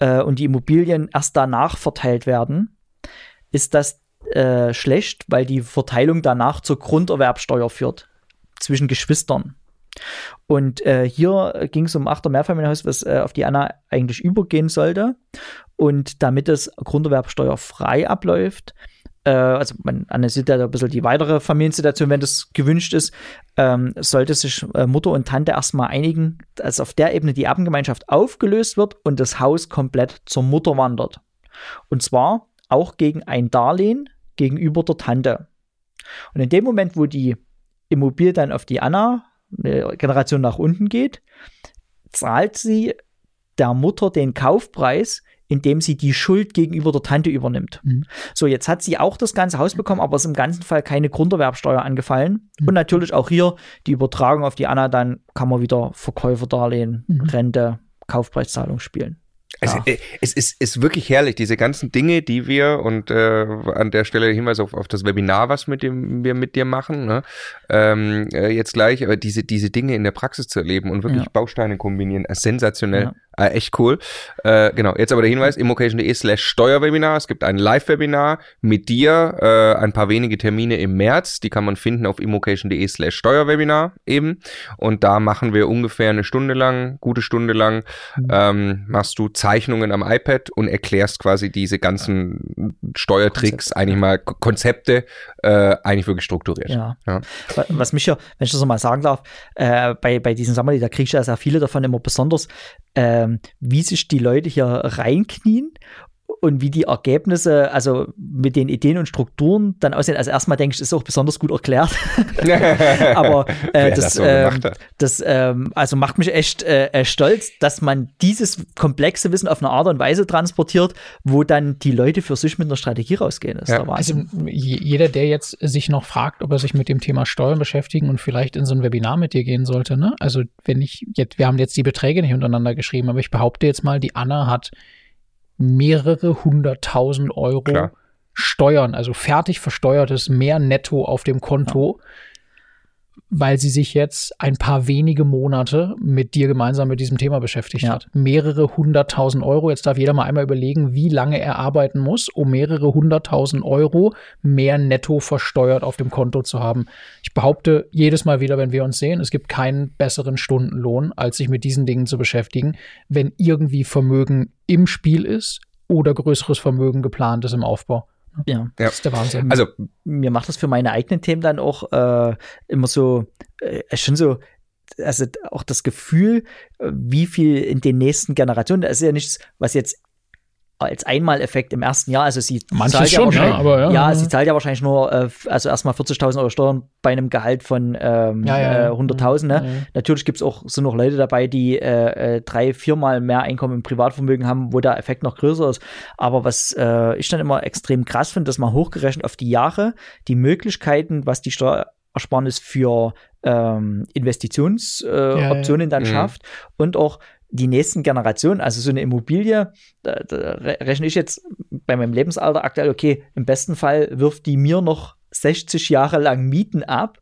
äh, und die Immobilien erst danach verteilt werden, ist das äh, schlecht, weil die Verteilung danach zur Grunderwerbsteuer führt zwischen Geschwistern. Und äh, hier ging es um Achter Mehrfamilienhaus, was äh, auf die Anna eigentlich übergehen sollte. Und damit es Grunderwerbsteuer frei abläuft, äh, also man analysiert ja ein bisschen die weitere Familiensituation, wenn das gewünscht ist, ähm, sollte sich äh, Mutter und Tante erstmal einigen, dass auf der Ebene die Erbengemeinschaft aufgelöst wird und das Haus komplett zur Mutter wandert. Und zwar auch gegen ein Darlehen gegenüber der Tante. Und in dem Moment, wo die Immobilie dann auf die Anna, eine Generation nach unten geht, zahlt sie der Mutter den Kaufpreis, indem sie die Schuld gegenüber der Tante übernimmt. Mhm. So, jetzt hat sie auch das ganze Haus bekommen, aber ist im ganzen Fall keine Grunderwerbsteuer angefallen. Mhm. Und natürlich auch hier die Übertragung auf die Anna, dann kann man wieder Verkäuferdarlehen, mhm. Rente, Kaufpreiszahlung spielen.
Es, ja. Es, ist, ist wirklich herrlich, diese ganzen Dinge, die wir und äh, an der Stelle Hinweis auf, auf das Webinar, was mit dem wir mit dir machen, ne? ähm, äh, jetzt gleich, aber diese, diese Dinge in der Praxis zu erleben und wirklich ja. Bausteine kombinieren, äh, sensationell. Ja. Äh, echt cool. Äh, genau, jetzt aber der Hinweis, immocation.de slash Steuerwebinar. Es gibt ein Live-Webinar mit dir, äh, ein paar wenige Termine im März. Die kann man finden auf immocation.de slash Steuerwebinar eben. Und da machen wir ungefähr eine Stunde lang, gute Stunde lang, mhm. ähm, machst du Zeichnungen am iPad und erklärst quasi diese ganzen Steuertricks, Konzepte. eigentlich mal Konzepte, äh, eigentlich wirklich strukturiert.
Ja. ja. Was mich ja, wenn ich das nochmal sagen darf, äh, bei, bei diesen Sammlern, da kriege ich ja sehr viele davon immer besonders ähm, wie sich die Leute hier reinknien und wie die Ergebnisse, also mit den Ideen und Strukturen dann aussehen. Also erstmal denke ich, ist auch besonders gut erklärt. Aber äh, das, das, so ähm, das ähm, also macht mich echt äh, stolz, dass man dieses komplexe Wissen auf eine Art und Weise transportiert, wo dann die Leute für sich mit einer Strategie rausgehen.
Ja. Also jeder, der jetzt sich noch fragt, ob er sich mit dem Thema Steuern beschäftigen und vielleicht in so ein Webinar mit dir gehen sollte, ne? Also wenn ich jetzt, wir haben jetzt die Beträge nicht untereinander geschrieben, aber ich behaupte jetzt mal, die Anna hat mehrere hunderttausend Euro Klar. Steuern, also fertig versteuertes mehr netto auf dem Konto. Ja weil sie sich jetzt ein paar wenige Monate mit dir gemeinsam mit diesem Thema beschäftigt ja. hat. Mehrere hunderttausend Euro. Jetzt darf jeder mal einmal überlegen, wie lange er arbeiten muss, um mehrere hunderttausend Euro mehr netto versteuert auf dem Konto zu haben. Ich behaupte jedes Mal wieder, wenn wir uns sehen, es gibt keinen besseren Stundenlohn, als sich mit diesen Dingen zu beschäftigen, wenn irgendwie Vermögen im Spiel ist oder größeres Vermögen geplant ist im Aufbau.
Ja, ja,
das ist der Wahnsinn.
Also mir macht das für meine eigenen Themen dann auch äh, immer so, äh, schon so, also auch das Gefühl, äh, wie viel in den nächsten Generationen, das ist ja nichts, was jetzt als Einmaleffekt im ersten Jahr. Also sie
Manches zahlt ja schon,
ja,
aber
ja. Ja, sie zahlt ja wahrscheinlich nur, äh, also erstmal 40.000 Euro Steuern bei einem Gehalt von ähm, ja, ja, äh, 100.000. Ne? Natürlich gibt es auch so noch Leute dabei, die äh, äh, drei, viermal mehr Einkommen im Privatvermögen haben, wo der Effekt noch größer ist. Aber was äh, ich dann immer extrem krass finde, dass man hochgerechnet auf die Jahre die Möglichkeiten, was die Steuerersparnis für ähm, Investitionsoptionen äh, dann mhm. schafft und auch die nächsten Generationen, also so eine Immobilie, da, da rechne ich jetzt bei meinem Lebensalter aktuell, okay, im besten Fall wirft die mir noch 60 Jahre lang Mieten ab.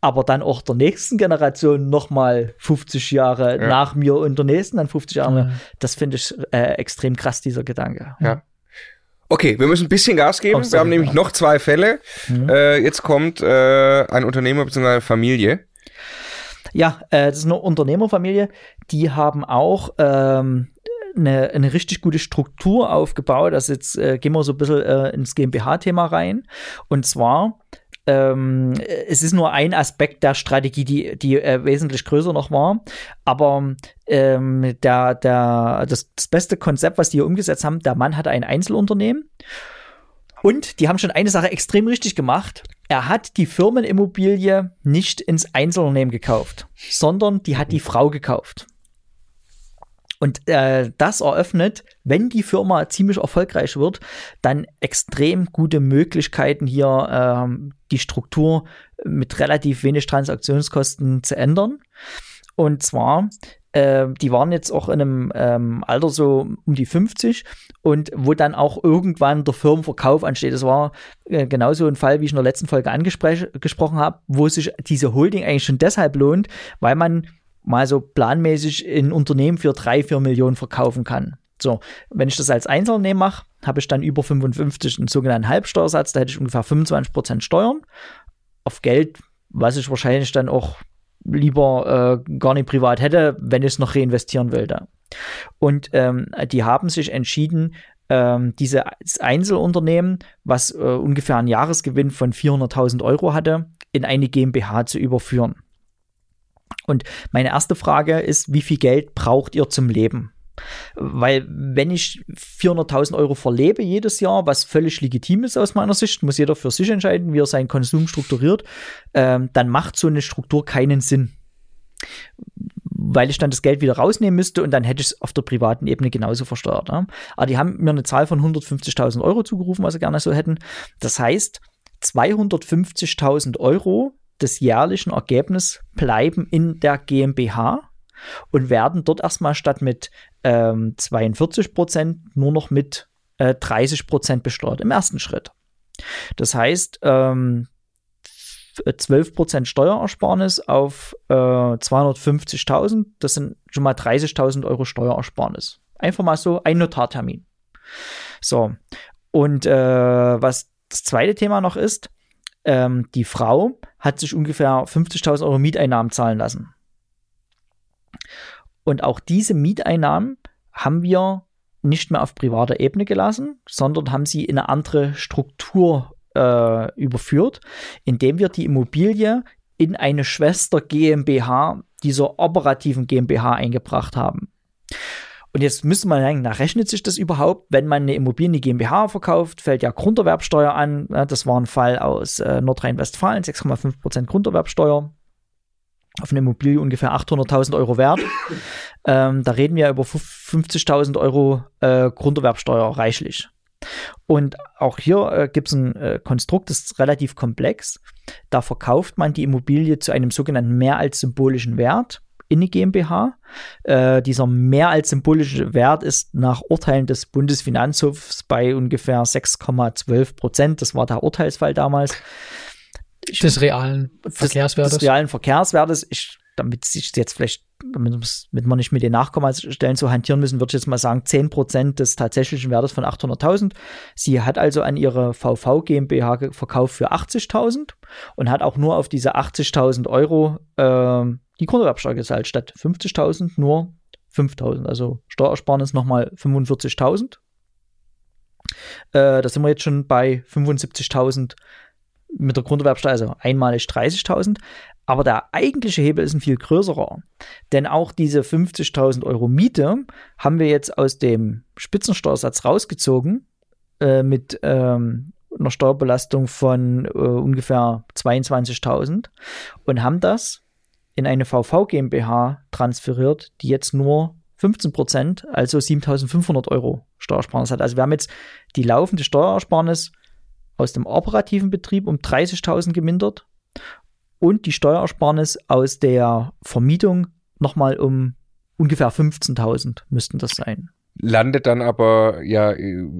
aber dann auch der nächsten Generation nochmal 50 Jahre
Ja.
nach mir und der nächsten dann 50 Jahre.
Mhm.
Das finde ich äh, extrem krass, dieser Gedanke.
Ja. Okay, wir müssen ein bisschen Gas geben.
Oh,
wir haben nämlich noch zwei Fälle.
Mhm.
Äh, jetzt kommt äh, ein Unternehmer bzw. eine Familie.
Ja, äh, das ist eine Unternehmerfamilie, die haben auch ähm, eine, eine richtig gute Struktur aufgebaut. Also jetzt äh, gehen wir so ein bisschen äh, ins GmbH-Thema rein. Und zwar, ähm, es ist nur ein Aspekt der Strategie, die, die äh, wesentlich größer noch war. Aber ähm, der, der, das, das beste Konzept, was die hier umgesetzt haben, der Mann hatte ein Einzelunternehmen. Und die haben schon eine Sache extrem richtig gemacht. Er hat die Firmenimmobilie nicht ins Einzelunternehmen gekauft, sondern die hat die Frau gekauft. Und äh, das eröffnet, wenn die Firma ziemlich erfolgreich wird, dann extrem gute Möglichkeiten hier ähm, die Struktur mit relativ wenig Transaktionskosten zu ändern. Und zwar, äh, die waren jetzt auch in einem ähm, Alter so um die 50 und wo dann auch irgendwann der Firmenverkauf ansteht. Das war äh, genauso ein Fall, wie ich in der letzten Folge angesprochen habe, wo sich diese Holding eigentlich schon deshalb lohnt, weil man mal so planmäßig ein Unternehmen für drei, vier Millionen verkaufen kann. So, wenn ich das als Einzelunternehmen mache, habe ich dann über 55 einen sogenannten Halbsteuersatz, da hätte ich ungefähr 25% Steuern auf Geld, was ich wahrscheinlich dann auch lieber äh, gar nicht privat hätte, wenn ich es noch reinvestieren wollte. Und ähm, die haben sich entschieden, ähm, dieses Einzelunternehmen, was äh, ungefähr einen Jahresgewinn von 400.000 Euro hatte, in eine GmbH zu überführen. Und meine erste Frage ist, wie viel Geld braucht ihr zum Leben? Weil wenn ich 400.000 Euro verlebe jedes Jahr, was völlig legitim ist aus meiner Sicht, muss jeder für sich entscheiden, wie er seinen Konsum strukturiert, ähm, dann macht so eine Struktur keinen Sinn. Weil ich dann das Geld wieder rausnehmen müsste und dann hätte ich es auf der privaten Ebene genauso versteuert. Ne? Aber die haben mir eine Zahl von 150.000 Euro zugerufen, was sie gerne so hätten. Das heißt, 250.000 Euro des jährlichen Ergebnisses bleiben in der GmbH und werden dort erstmal statt mit ähm, 42 Prozent nur noch mit äh, 30 Prozent besteuert im ersten Schritt. Das heißt, ähm, 12 Prozent Steuerersparnis auf äh, 250.000, das sind schon mal 30.000 Euro Steuerersparnis. Einfach mal so ein Notartermin. So, und äh, was das zweite Thema noch ist, ähm, die Frau hat sich ungefähr 50.000 Euro Mieteinnahmen zahlen lassen. Und auch diese Mieteinnahmen haben wir nicht mehr auf privater Ebene gelassen, sondern haben sie in eine andere Struktur äh, überführt, indem wir die Immobilie in eine Schwester GmbH dieser operativen GmbH eingebracht haben. Und jetzt müsste man sagen, na, rechnet sich das überhaupt? Wenn man eine Immobilie in die GmbH verkauft, fällt ja Grunderwerbsteuer an. Das war ein Fall aus äh, Nordrhein-Westfalen, 6,5% Grunderwerbsteuer. Auf eine Immobilie ungefähr 800.000 Euro wert. ähm, da reden wir über 50.000 Euro äh, Grunderwerbsteuer reichlich. Und auch hier äh, gibt es ein äh, Konstrukt, das ist relativ komplex. Da verkauft man die Immobilie zu einem sogenannten mehr als symbolischen Wert in die GmbH. Äh, dieser mehr als symbolische Wert ist nach Urteilen des Bundesfinanzhofs bei ungefähr 6,12 Prozent. Das war der Urteilsfall damals.
Des realen Verkehrswertes.
Des realen Verkehrswertes. Ich, damit sich jetzt vielleicht, damit, damit man nicht mit den Nachkommastellen so hantieren müssen, würde ich jetzt mal sagen, 10 Prozent des tatsächlichen Wertes von 800.000. Sie hat also an ihre VV GmbH verkauft für 80.000 und hat auch nur auf diese 80.000 Euro ähm, die Grunderwerbsteuer gezahlt, statt 50.000 nur 5.000. Also Steuersparnis nochmal 45.000. Äh, da sind wir jetzt schon bei 75.000 mit der Grunderwerbsteuer, also einmalig 30.000. Aber der eigentliche Hebel ist ein viel größerer. Denn auch diese 50.000 Euro Miete haben wir jetzt aus dem Spitzensteuersatz rausgezogen äh, mit ähm, einer Steuerbelastung von äh, ungefähr 22.000 und haben das in eine VV GmbH transferiert, die jetzt nur 15 Prozent, also 7.500 Euro Steuersparnis hat. Also wir haben jetzt die laufende Steuersparnis aus dem operativen Betrieb um 30.000 gemindert und die Steuersparnis aus der Vermietung nochmal um ungefähr 15.000 müssten das sein.
Landet dann aber, ja,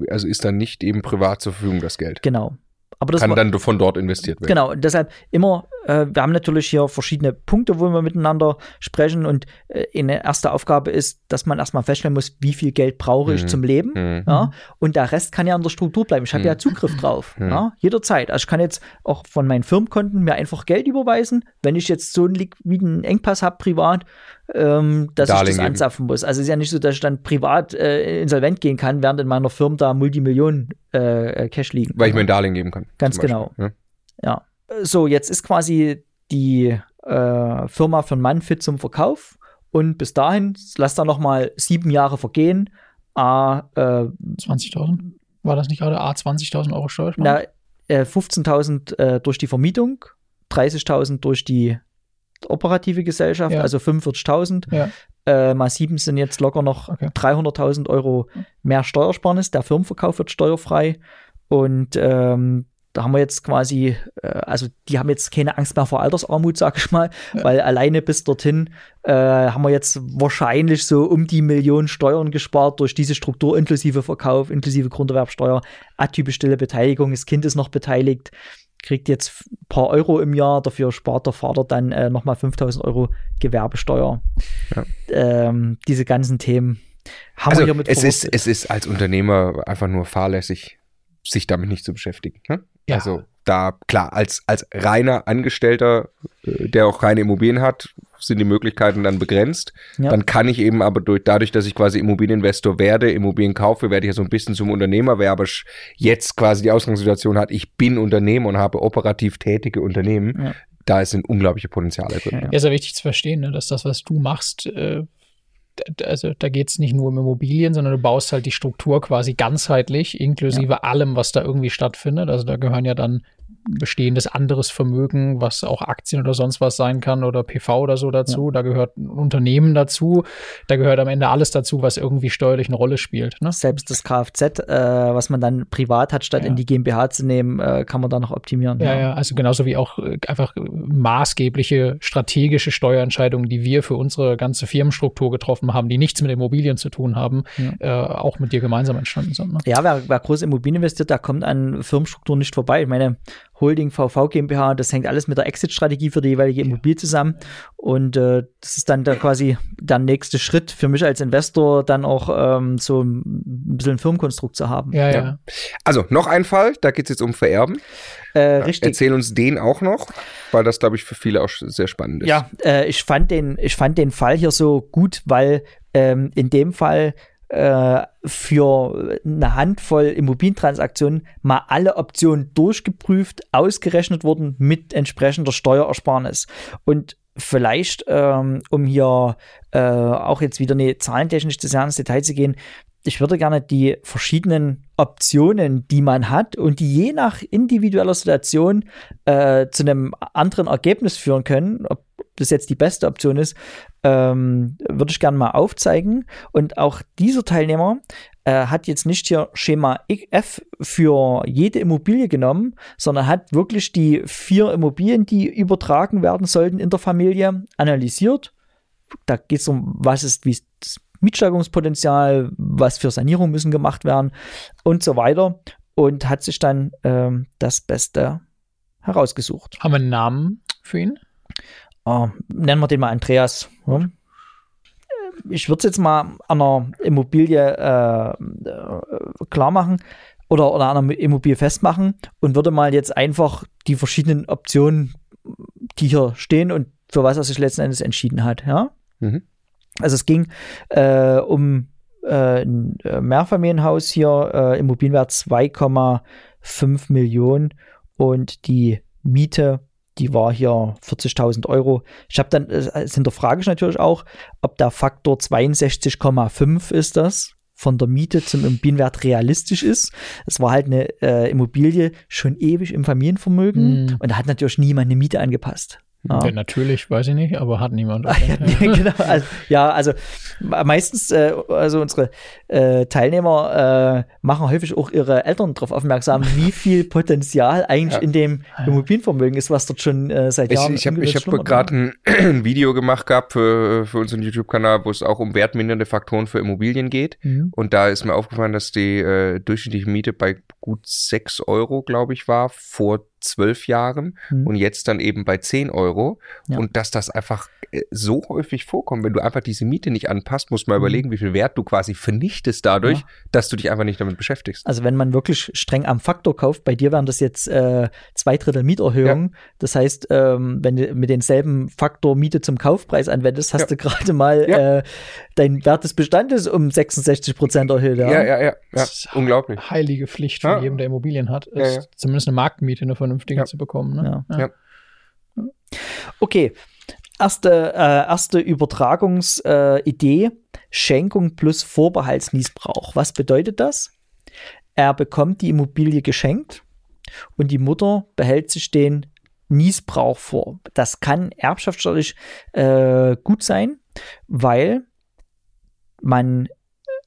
also ist dann nicht eben privat zur Verfügung das Geld.
Genau. Aber das
Kann
war,
dann von dort investiert werden.
Genau, und deshalb immer, äh, wir haben natürlich hier verschiedene Punkte, wo wir miteinander sprechen und äh, eine erste Aufgabe ist, dass man erstmal feststellen muss, wie viel Geld brauche ich
Mhm.
zum Leben.
Mhm.
Ja, und der Rest kann ja in der Struktur bleiben. Ich habe
Mhm.
ja Zugriff drauf,
Mhm.
ja, jederzeit. Also ich kann jetzt auch von meinen Firmenkonten mir einfach Geld überweisen, wenn ich jetzt so einen liquiden Engpass habe privat, ähm, dass
Darlehen
ich das
geben.
anzapfen muss. Also es ist ja nicht so, dass ich dann privat äh, insolvent gehen kann, während in meiner Firma da Multimillionen äh, Cash liegen.
Weil ich mir ein Darlehen geben kann.
Ganz genau.
Beispiel,
Ja. So, jetzt ist quasi die äh, Firma von Manfit zum Verkauf und bis dahin, lass da noch mal sieben Jahre vergehen. A, äh,
20.000? War das nicht gerade A 20.000 Euro Steuersparung?
na, äh, 15.000 äh, durch die Vermietung, 30.000 durch die operative Gesellschaft,
Ja.
also 45.000.
Ja.
Äh, mal sieben sind jetzt locker noch
Okay.
300.000 Euro mehr Steuersparnis. Der Firmenverkauf wird steuerfrei. Und ähm, da haben wir jetzt quasi, äh, also die haben jetzt keine Angst mehr vor Altersarmut, sag ich mal,
Ja.
weil alleine bis dorthin äh, haben wir jetzt wahrscheinlich so um die Million Steuern gespart durch diese Struktur inklusive Verkauf, inklusive Grunderwerbsteuer, atypisch stille Beteiligung, das Kind ist noch beteiligt, kriegt jetzt ein paar Euro im Jahr, dafür spart der Vater dann äh, nochmal 5000 Euro Gewerbesteuer.
Ja.
Ähm, diese ganzen Themen haben
Also
wir hier mit
es ist,
verwurzelt.
es ist als Unternehmer einfach nur fahrlässig, sich damit nicht zu beschäftigen. Ne?
Ja.
Also da, klar, als, als reiner Angestellter, äh, der auch reine Immobilien hat, sind die Möglichkeiten dann begrenzt.
Ja.
Dann kann ich eben aber durch, dadurch, dass ich quasi Immobilieninvestor werde, Immobilien kaufe, werde ich ja so ein bisschen zum Unternehmer, wer aber jetzt quasi die Ausgangssituation hat, ich bin Unternehmer und habe operativ tätige Unternehmen,
Ja.
da sind unglaubliche Potenziale drin.
Ja.
Ja.
Ja, ist ja wichtig zu verstehen, ne, dass das, was du machst, äh, also da geht es nicht nur um Immobilien, sondern du baust halt die Struktur quasi ganzheitlich, inklusive allem, was da irgendwie stattfindet. Also da gehören ja dann bestehendes anderes Vermögen, was auch Aktien oder sonst was sein kann oder PV oder so dazu. Da gehört ein Unternehmen dazu. Da gehört am Ende alles dazu, was irgendwie steuerlich eine Rolle spielt. Ne?
Selbst das Kfz, äh, was man dann privat hat, statt
Ja.
in die GmbH zu nehmen, äh, kann man da noch optimieren.
Ja, ja, also genauso wie auch äh, einfach maßgebliche strategische Steuerentscheidungen, die wir für unsere ganze Firmenstruktur getroffen haben, die nichts mit Immobilien zu tun haben, äh, auch mit dir gemeinsam entstanden sind. Ne?
Ja, wer, wer groß Immobilien investiert, der kommt an Firmenstruktur nicht vorbei. Ich meine, Holding, VV GmbH, das hängt alles mit der Exit-Strategie für die jeweilige Immobilie zusammen. Und äh, das ist dann da quasi der nächste Schritt für mich als Investor, dann auch ähm, so ein bisschen ein Firmenkonstrukt zu haben.
Ja, ja.
Ja. Also noch ein Fall, da geht es jetzt um Vererben.
Äh, richtig.
Erzähl uns den auch noch, weil das, glaube ich, für viele auch sehr spannend ist.
Ja, äh, ich, fand den, ich fand den Fall hier so gut, weil ähm, in dem Fall äh, für eine Handvoll Immobilientransaktionen mal alle Optionen durchgeprüft, ausgerechnet wurden mit entsprechender Steuerersparnis. Und vielleicht, ähm, um hier äh, auch jetzt wieder eine zahlentechnisch zu sehr ins Detail zu gehen, ich würde gerne die verschiedenen Optionen, die man hat und die je nach individueller Situation äh, zu einem anderen Ergebnis führen können, ob das jetzt die beste Option ist, ähm, würde ich gerne mal aufzeigen. Und auch dieser Teilnehmer äh, hat jetzt nicht hier Schema F für jede Immobilie genommen, sondern hat wirklich die vier Immobilien, die übertragen werden sollten in der Familie, analysiert. Da geht es um, was ist, wie ist Mietsteigerungspotenzial, was für Sanierungen müssen gemacht werden und so weiter. Und hat sich dann ähm, das Beste herausgesucht.
Haben wir einen Namen für ihn?
Ah, nennen wir den mal Andreas. Ja. Ich würde es jetzt mal an einer Immobilie äh, äh, klar machen oder, oder an einer Immobilie festmachen und würde mal jetzt einfach die verschiedenen Optionen, die hier stehen und für was er sich letzten Endes entschieden hat. Ja?
Mhm.
Also es ging äh, um äh, ein äh, Mehrfamilienhaus hier, äh, Immobilienwert 2,5 Millionen und die Miete, die war hier 40.000 Euro. Ich habe dann, es hinterfrage ich natürlich auch, ob der Faktor 62,5 ist das von der Miete zum Immobilienwert realistisch ist. Es war halt eine äh, Immobilie schon ewig im Familienvermögen
Mhm.
und da hat natürlich niemand eine Miete angepasst. Ja.
Ja, natürlich, weiß ich nicht, aber hat niemand.
Ah, genau. Also, ja, also me- meistens, äh, also unsere äh, Teilnehmer äh, machen häufig auch ihre Eltern darauf aufmerksam, wie viel Potenzial eigentlich
Ja.
in dem Immobilienvermögen ist, was dort schon äh, seit Jahren
ich habe ich
ungewiss
hab gerade ein, ein Video gemacht gehabt für, für unseren YouTube-Kanal, wo es auch um wertmindernde Faktoren für Immobilien geht.
Mhm.
Und da ist mir aufgefallen, dass die äh, durchschnittliche Miete bei gut 6 Euro, glaube ich, war vor zwölf Jahren
Mhm.
und jetzt dann eben bei 10 Euro.
Ja.
Und dass das einfach äh, so häufig vorkommt, wenn du einfach diese Miete nicht anpasst, musst mal
Mhm.
überlegen, wie viel Wert du quasi vernichtest dadurch,
Ja.
dass du dich einfach nicht damit beschäftigst.
Also wenn man wirklich streng am Faktor kauft, bei dir wären das jetzt äh, zwei Drittel Mieterhöhung. Das heißt, ähm, wenn du mit denselben Faktor Miete zum Kaufpreis anwendest, hast
Ja.
du gerade mal
Ja.
äh, dein Wert des Bestandes um 66 Prozent erhöht. Ja,
Ja, ja, ja, ja.
Das ist
unglaublich.
Heilige Pflicht von
Ja.
jedem, der Immobilien hat, ist
Ja, ja.
zumindest eine Marktmiete, eine vernünftige
Ja.
zu bekommen. Ne?
Ja.
Ja.
Okay. Erste, äh, erste Übertragungsidee, äh, Schenkung plus Vorbehaltsniesbrauch. Was bedeutet das? Er bekommt die Immobilie geschenkt und die Mutter behält sich den Niesbrauch vor. Das kann erbschaftssteuerlich äh, gut sein, weil man,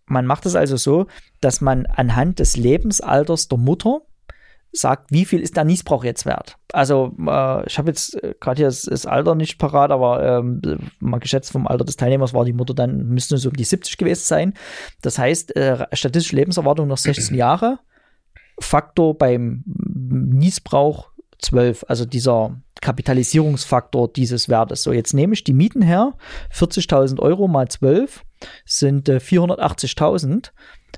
man macht es also so, dass man anhand des Lebensalters der Mutter sagt, wie viel ist der Niesbrauch jetzt wert? Also äh, ich habe jetzt äh, gerade hier das, das Alter nicht parat, aber ähm, mal geschätzt vom Alter des Teilnehmers war die Mutter dann, müsste so um die 70 gewesen sein. Das heißt, äh, statistische Lebenserwartung noch 16 Jahre, Faktor beim Niesbrauch 12, also dieser Kapitalisierungsfaktor dieses Wertes. So, jetzt nehme ich die Mieten her, 40.000 Euro mal 12 sind äh, 480.000,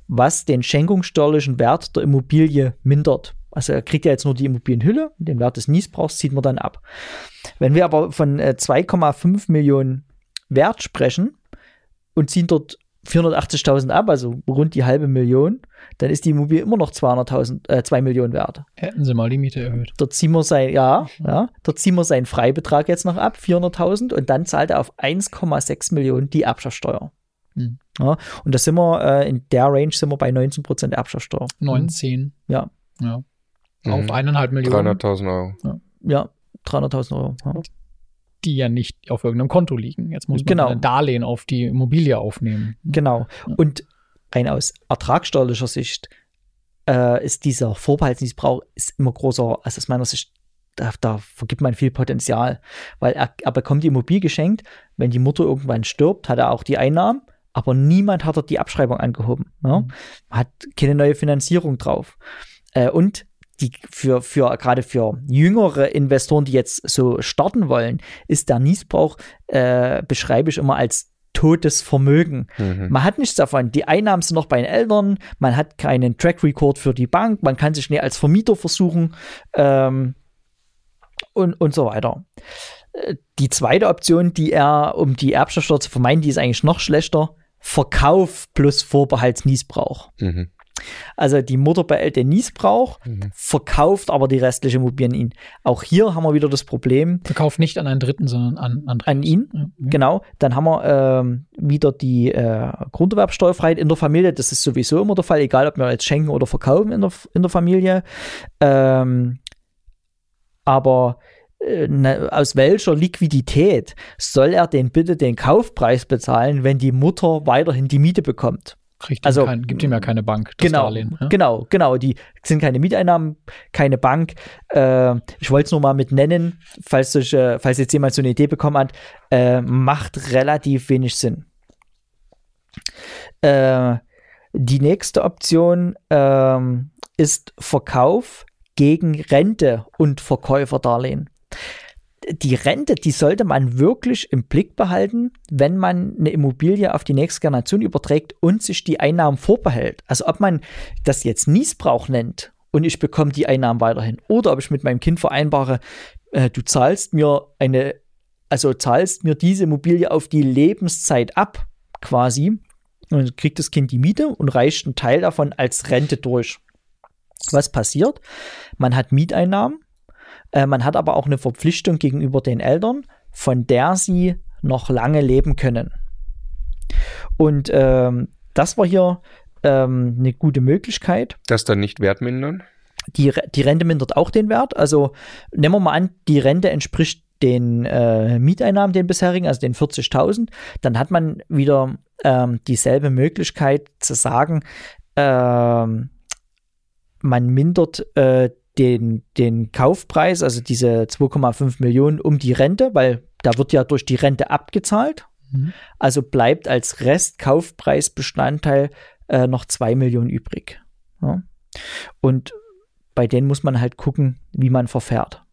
was den schenkungssteuerlichen Wert der Immobilie mindert. Also er kriegt ja jetzt nur die Immobilienhülle, den Wert des Niesbrauchs zieht man dann ab. Wenn wir aber von äh, 2,5 Millionen Wert sprechen und ziehen dort 480.000 ab, also rund die halbe Million, dann ist die Immobilie immer noch 200.000, äh, 2 Millionen wert.
Hätten sie mal die Miete erhöht.
Dort ziehen wir sein, ja, ja, dort ziehen wir seinen Freibetrag jetzt noch ab, 400.000, und dann zahlt er auf 1,6 Millionen die Erbschaftssteuer.
Hm.
Ja, und da sind wir, äh, in der Range sind wir bei 19% Erbschaftssteuer.
19.
Ja.
ja.
Mhm.
Auf eineinhalb Millionen,
300.000 Euro.
Ja, 300.000 Euro. Ja.
die ja nicht auf irgendeinem Konto liegen. Jetzt muss man
Genau.
ein Darlehen auf die Immobilie aufnehmen.
Genau. Und rein aus ertragsteuerlicher Sicht äh, ist dieser Vorbehaltsniesbrauch ist immer größer, also aus meiner Sicht, da, da vergibt man viel Potenzial, weil er, er bekommt die Immobilie geschenkt, wenn die Mutter irgendwann stirbt, hat er auch die Einnahmen, aber niemand hat dort die Abschreibung angehoben. Ja?
Mhm.
Hat keine neue Finanzierung drauf. Äh, und die für, für gerade für jüngere Investoren, die jetzt so starten wollen, ist der Niesbrauch, äh, beschreibe ich immer als totes Vermögen.
Mhm.
Man hat nichts davon. Die Einnahmen sind noch bei den Eltern, man hat keinen Track Record für die Bank, man kann sich nicht als Vermieter versuchen ähm, und, und so weiter. Äh, Die zweite Option, die er, um die Erbschaftssteuer zu vermeiden, die ist eigentlich noch schlechter. Verkauf plus Vorbehaltsniesbrauch.
Mhm.
Also die Mutter behält den Niesbrauch,
Mhm.
verkauft aber die restliche Immobilie an ihn. Auch hier haben wir wieder das Problem,
Verkauf nicht an einen Dritten, sondern an, an,
an ihn.
Ja.
Genau, dann haben wir ähm, wieder die äh, Grunderwerbsteuerfreiheit in der Familie. Das ist sowieso immer der Fall, egal ob wir jetzt schenken oder verkaufen in der, in der Familie. Ähm, aber äh, ne, aus welcher Liquidität soll er denn bitte den Kaufpreis bezahlen, wenn die Mutter weiterhin die Miete bekommt?
Kriegt
Also,
kein, gibt ihm ja keine Bank, das
genau,
Darlehen. Ja?
genau, genau. Die sind keine Mieteinnahmen, keine Bank. Äh, ich wollte es nur mal mit nennen, falls, solche, falls jetzt jemand so eine Idee bekommen hat, äh, macht relativ wenig Sinn. Äh, die nächste Option ähm, ist Verkauf gegen Rente und Verkäuferdarlehen. Die Rente, die sollte man wirklich im Blick behalten, wenn man eine Immobilie auf die nächste Generation überträgt und sich die Einnahmen vorbehält. Also ob man das jetzt Niesbrauch nennt und ich bekomme die Einnahmen weiterhin oder ob ich mit meinem Kind vereinbare, äh, du zahlst mir eine, also zahlst mir diese Immobilie auf die Lebenszeit ab, quasi, und kriegt das Kind die Miete und reicht einen Teil davon als Rente durch. Was passiert? Man hat Mieteinnahmen, äh, man hat aber auch eine Verpflichtung gegenüber den Eltern, von der sie noch lange leben können. Und ähm, das war hier ähm, eine gute Möglichkeit.
Das dann nicht wertmindern?
Die, Re- die Rente mindert auch den Wert. Also nehmen wir mal an, die Rente entspricht den äh, Mieteinnahmen, den bisherigen, also den 40.000, dann hat man wieder ähm, dieselbe Möglichkeit zu sagen, ähm, man mindert äh, den, den Kaufpreis, also diese 2,5 Millionen um die Rente, weil da wird ja durch die Rente abgezahlt.
Mhm.
Also bleibt als Restkaufpreisbestandteil äh, noch 2 Millionen übrig. Ja. Und bei denen muss man halt gucken, wie man verfährt.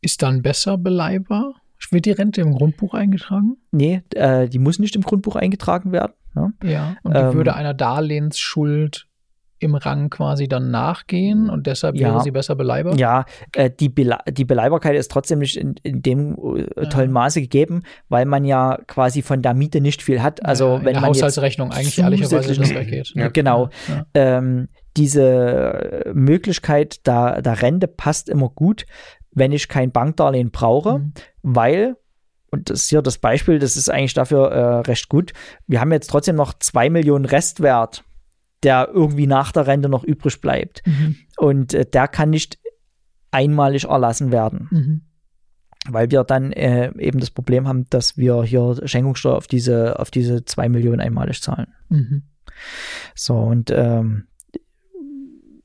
Ist dann besser beleihbar? Wird die Rente im Grundbuch eingetragen?
Nee, äh, die muss nicht im Grundbuch eingetragen werden. Ja.
Ja. Und die
Ähm,
würde einer Darlehensschuld im Rang quasi dann nachgehen und deshalb
Ja.
wäre sie besser beleihbar?
Ja, äh, die, Bele die Beleihbarkeit ist trotzdem nicht in, in dem äh, tollen Maße gegeben, weil man ja quasi von der Miete nicht viel hat. Also
ja, in
wenn
der
man jetzt
Haushaltsrechnung eigentlich ehrlicherweise das
zusätzlich-
weggeht.
Ja.
Genau. Ähm, diese Möglichkeit der, der Rente passt immer gut, wenn ich kein Bankdarlehen brauche,
Mhm.
weil, und das ist hier das Beispiel, das ist eigentlich dafür äh, recht gut, wir haben jetzt trotzdem noch zwei Millionen Restwert, der irgendwie nach der Rente noch übrig bleibt.
Mhm.
Und äh, der kann nicht einmalig erlassen werden,
Mhm.
weil wir dann äh, eben das Problem haben, dass wir hier Schenkungssteuer auf diese, auf diese zwei Millionen einmalig zahlen.
Mhm.
So, und ähm,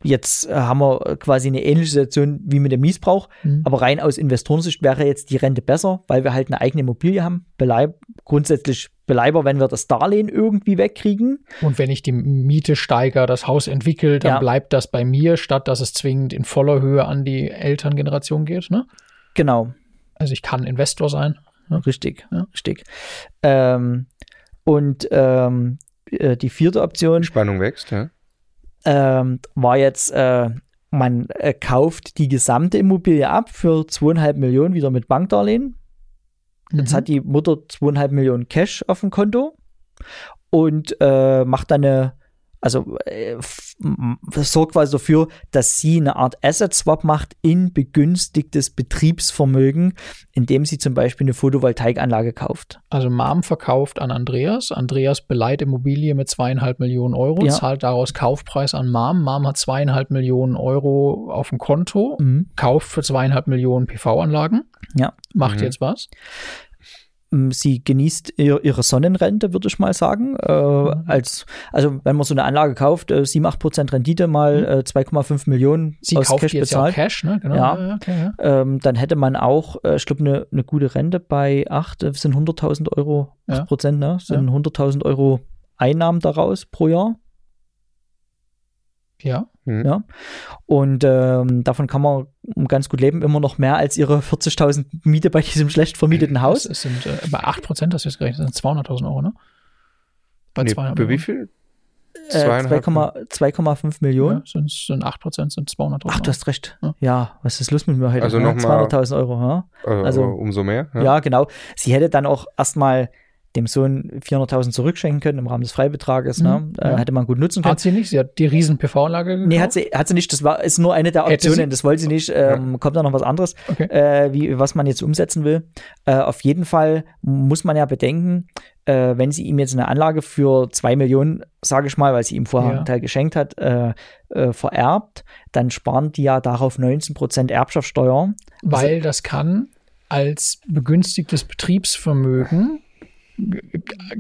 jetzt äh, haben wir quasi eine ähnliche Situation wie mit dem Miesbrauch,
Mhm.
aber rein aus Investorensicht wäre jetzt die Rente besser, weil wir halt eine eigene Immobilie haben. Beleib grundsätzlich beleihbar, wenn wir das Darlehen irgendwie wegkriegen.
Und wenn ich die Miete steigere, das Haus entwickelt, dann
Ja.
bleibt das bei mir, statt dass es zwingend in voller Höhe an die Elterngeneration geht. Ne?
Genau,
Also ich kann Investor sein.
richtig,
Ja.
richtig. Ähm, und ähm, äh, die vierte Option
Spannung wächst, ja.
Ähm, war jetzt, äh, man äh, kauft die gesamte Immobilie ab für zweieinhalb Millionen wieder mit Bankdarlehen. Jetzt
Mhm.
hat die Mutter zweieinhalb Millionen Cash auf dem Konto und äh, macht dann eine, also äh, sorgt quasi dafür, dass sie eine Art Asset Swap macht in begünstigtes Betriebsvermögen, indem sie zum Beispiel eine Photovoltaikanlage kauft.
Also Mom verkauft an Andreas. Andreas beleiht Immobilie mit zweieinhalb Millionen Euro,
Ja.
zahlt daraus Kaufpreis an Mom. Mom hat zweieinhalb Millionen Euro auf dem Konto,
Mhm.
kauft für zweieinhalb Millionen PV-Anlagen.
Ja.
Macht
Mhm.
jetzt was?
Ähm, Sie genießt ihr, ihre Sonnenrente, würde ich mal sagen. Äh,
Mhm.
als, also wenn man so eine Anlage kauft, äh, 7, 8 Prozent Rendite mal äh, 2,5 Millionen
Mhm. Sie
aus
kauft
Cash
jetzt ja
bezahlt.
Cash, ne? Genau.
Ja.
okay, ja.
ähm, dann hätte man auch, äh, ich glaube, eine ne gute Rente bei 8, äh, sind 100.000 Euro, 8
Ja.
Prozent, ne? sind 100.000 Euro Einnahmen daraus pro Jahr.
Ja.
Mhm.
Ja. Und ähm, davon kann man ganz gut leben, immer noch mehr als ihre 40.000 Miete bei diesem schlecht vermieteten Haus.
Das sind äh, bei 8 Prozent, das ist gerechnet, das sind 200.000 Euro, ne? Bei
Nee,
200
für wie viel?
Äh,
Zweieinhalb-
2,5 2,5 Millionen.
Ja, sind, sind 8 Prozent, sind 200.000
Ach, du hast recht.
Ja.
Ja, was ist los mit mir heute?
Also
ja,
noch mal-
200.000 Euro. Ja?
Äh,
Also-
umso mehr.
Ja. genau. Sie hätte dann auch erstmal dem Sohn 400.000 zurückschenken können im Rahmen des Freibetrages.
Mhm,
ne?
ja.
hätte man gut nutzen können.
Hat sie nicht? Sie hat die riesen PV-Anlage gekauft?
Nee, hat sie, hat sie nicht. Das war, ist nur eine der Optionen. Das wollte sie nicht. Ähm, Kommt da noch was anderes,
Okay.
äh, wie, was man jetzt umsetzen will. Äh, auf jeden Fall muss man ja bedenken, äh, wenn sie ihm jetzt eine Anlage für zwei Millionen, sage ich mal, weil sie ihm vorher
Ja.
einen Teil geschenkt hat, äh, äh, vererbt, dann sparen die ja darauf 19% Erbschaftssteuer.
Weil das kann als begünstigtes Betriebsvermögen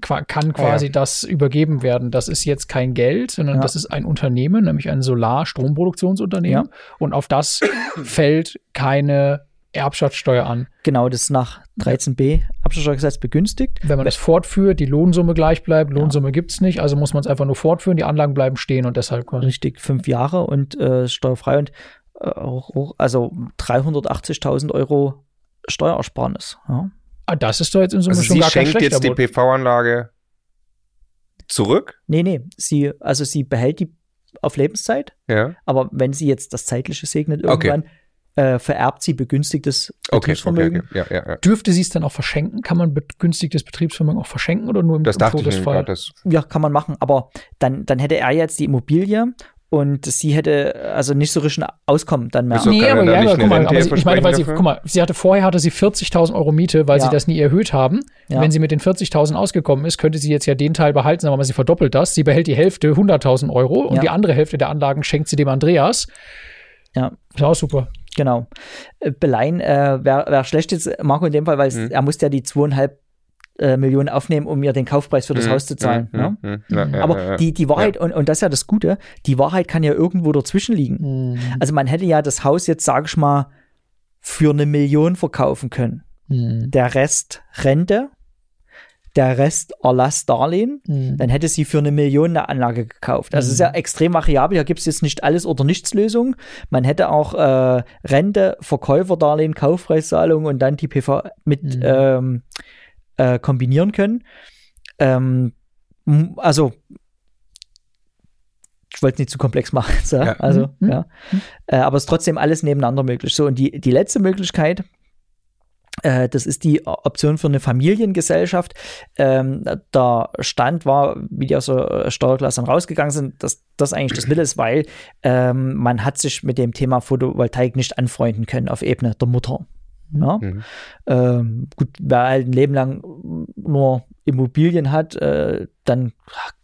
kann quasi
ja.
das übergeben werden. Das ist jetzt kein Geld, sondern
Ja.
das ist ein Unternehmen, nämlich ein Solar-Stromproduktionsunternehmen. Und auf das fällt keine Erbschaftssteuer an.
Genau, das ist nach 13b Erbschaftssteuergesetz begünstigt.
Wenn man das fortführt, die Lohnsumme gleich bleibt, Lohnsumme gibt es nicht, also muss man es einfach nur fortführen, die Anlagen bleiben stehen und deshalb.
Richtig, fünf Jahre und äh, steuerfrei und äh, auch, also 380.000 Euro Steuerersparnis. Ja.
Ah, das ist doch jetzt in Summe
Also
schon
sie
gar kein
schenkt jetzt die. PV-Anlage zurück.
Nee, nee, sie, also sie behält die auf Lebenszeit,
Ja.
aber wenn sie jetzt das Zeitliche segnet
Okay.
irgendwann, äh, vererbt sie begünstigtes
Okay, okay,
Betriebsvermögen.
okay. Ja, ja, ja.
Dürfte sie es dann auch verschenken? Kann man begünstigtes Betriebsvermögen auch verschenken oder nur im,
Das
im
dachte ich mir
Todesfall?
gerade. Das,
Ja, kann man machen, aber dann, dann hätte er jetzt die Immobilie und sie hätte also nicht so richtig ein Auskommen dann mehr.
Wieso
nee,
er
aber ja, aber guck mal, aber sie, ich meine, weil sie, guck mal, sie hatte vorher hatte sie 40.000 Euro Miete, weil
Ja.
sie das nie erhöht haben.
Ja.
Wenn sie mit den 40.000 ausgekommen ist, könnte sie jetzt ja den Teil behalten, sagen wir mal, sie verdoppelt das. Sie behält die Hälfte 100.000 Euro und
Ja.
die andere Hälfte der Anlagen schenkt sie dem Andreas.
Ja.
Ist auch super.
Genau. Äh, Beleihen äh, wäre wär schlecht jetzt, Marco, in dem Fall, weil
Mhm.
er muss ja die zweieinhalb äh, Millionen aufnehmen, um mir den Kaufpreis für das
Mhm,
Haus zu zahlen.
mhm,
ne?
mhm, ja,
Aber
ja, ja.
die, die Wahrheit, und, und das ist ja das Gute, die Wahrheit kann ja irgendwo dazwischen liegen.
Mhm.
Also man hätte ja das Haus jetzt, sage ich mal, für eine Million verkaufen können.
Mhm.
Der Rest Rente, der Rest Erlass Darlehen,
Mhm.
dann hätte sie für eine Million eine Anlage gekauft. Also es ist ja extrem variabel. Hier gibt es jetzt nicht alles oder nichts Lösung. Man hätte auch äh, Rente, Verkäuferdarlehen, Kaufpreiszahlung und dann die PV mit
Mhm.
ähm, äh, kombinieren können. Ähm, also ich wollte es nicht zu komplex machen. So.
Ja.
Also,
Mhm.
ja. Äh, aber es ist trotzdem alles nebeneinander möglich. So, und die, die letzte Möglichkeit, äh, das ist die Option für eine Familiengesellschaft. Ähm, der Stand war, wie die aus der äh, Steuerklasse dann rausgegangen sind, dass das eigentlich das Mittel ist, weil ähm, man hat sich mit dem Thema Photovoltaik nicht anfreunden können auf Ebene der Mutter. Ja?
Mhm.
Ähm, gut, wer halt ein Leben lang nur Immobilien hat, äh, dann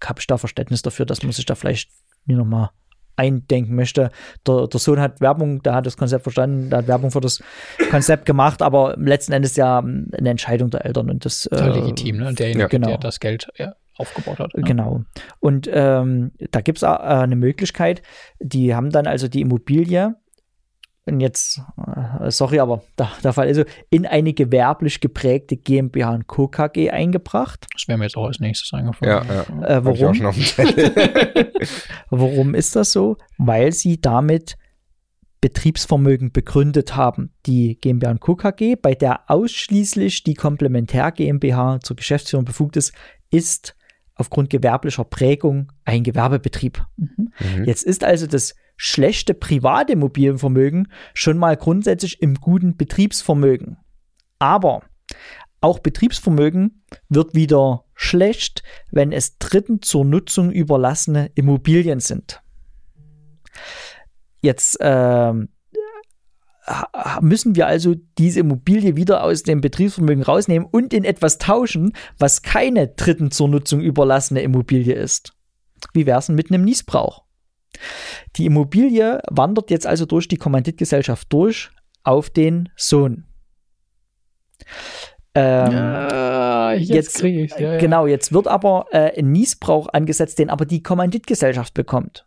habe ich da Verständnis dafür, dass man sich da vielleicht nie nochmal eindenken möchte. Der, der Sohn hat Werbung, der hat das Konzept verstanden, der hat Werbung für das Konzept gemacht, aber letzten Endes ja ähm, eine Entscheidung der Eltern und das äh,
legitim, ne? Derjenige,
ja, genau.
der das Geld ja, aufgebaut hat. Ne?
Genau. Und ähm, da gibt es äh, eine Möglichkeit, die haben dann also die Immobilie, und jetzt, äh, sorry, aber da, der Fall ist so, in eine gewerblich geprägte GmbH und Co. KG eingebracht.
Das wäre mir jetzt auch als nächstes eingefallen.
Ja, ja.
Äh, warum? Warum ist das so? Weil sie damit Betriebsvermögen begründet haben. Die GmbH und Co. KG, bei der ausschließlich die Komplementär GmbH zur Geschäftsführung befugt ist, ist aufgrund gewerblicher Prägung ein Gewerbebetrieb.
Mhm.
Mhm.
Jetzt ist also das schlechte private Immobilienvermögen schon mal grundsätzlich im guten Betriebsvermögen. Aber auch Betriebsvermögen wird wieder schlecht, wenn es Dritten zur Nutzung überlassene Immobilien sind. Jetzt ha- müssen wir also diese Immobilie wieder aus dem Betriebsvermögen rausnehmen und in etwas tauschen, was keine Dritten zur Nutzung überlassene Immobilie ist. Wie wäre es denn mit einem Niesbrauch? Die Immobilie wandert jetzt also durch die Kommanditgesellschaft durch auf den Sohn. Ähm,
Ja, jetzt,
jetzt-
kriege ich ja, ja.
Genau, jetzt wird aber äh, ein Niesbrauch angesetzt, den aber die Kommanditgesellschaft bekommt.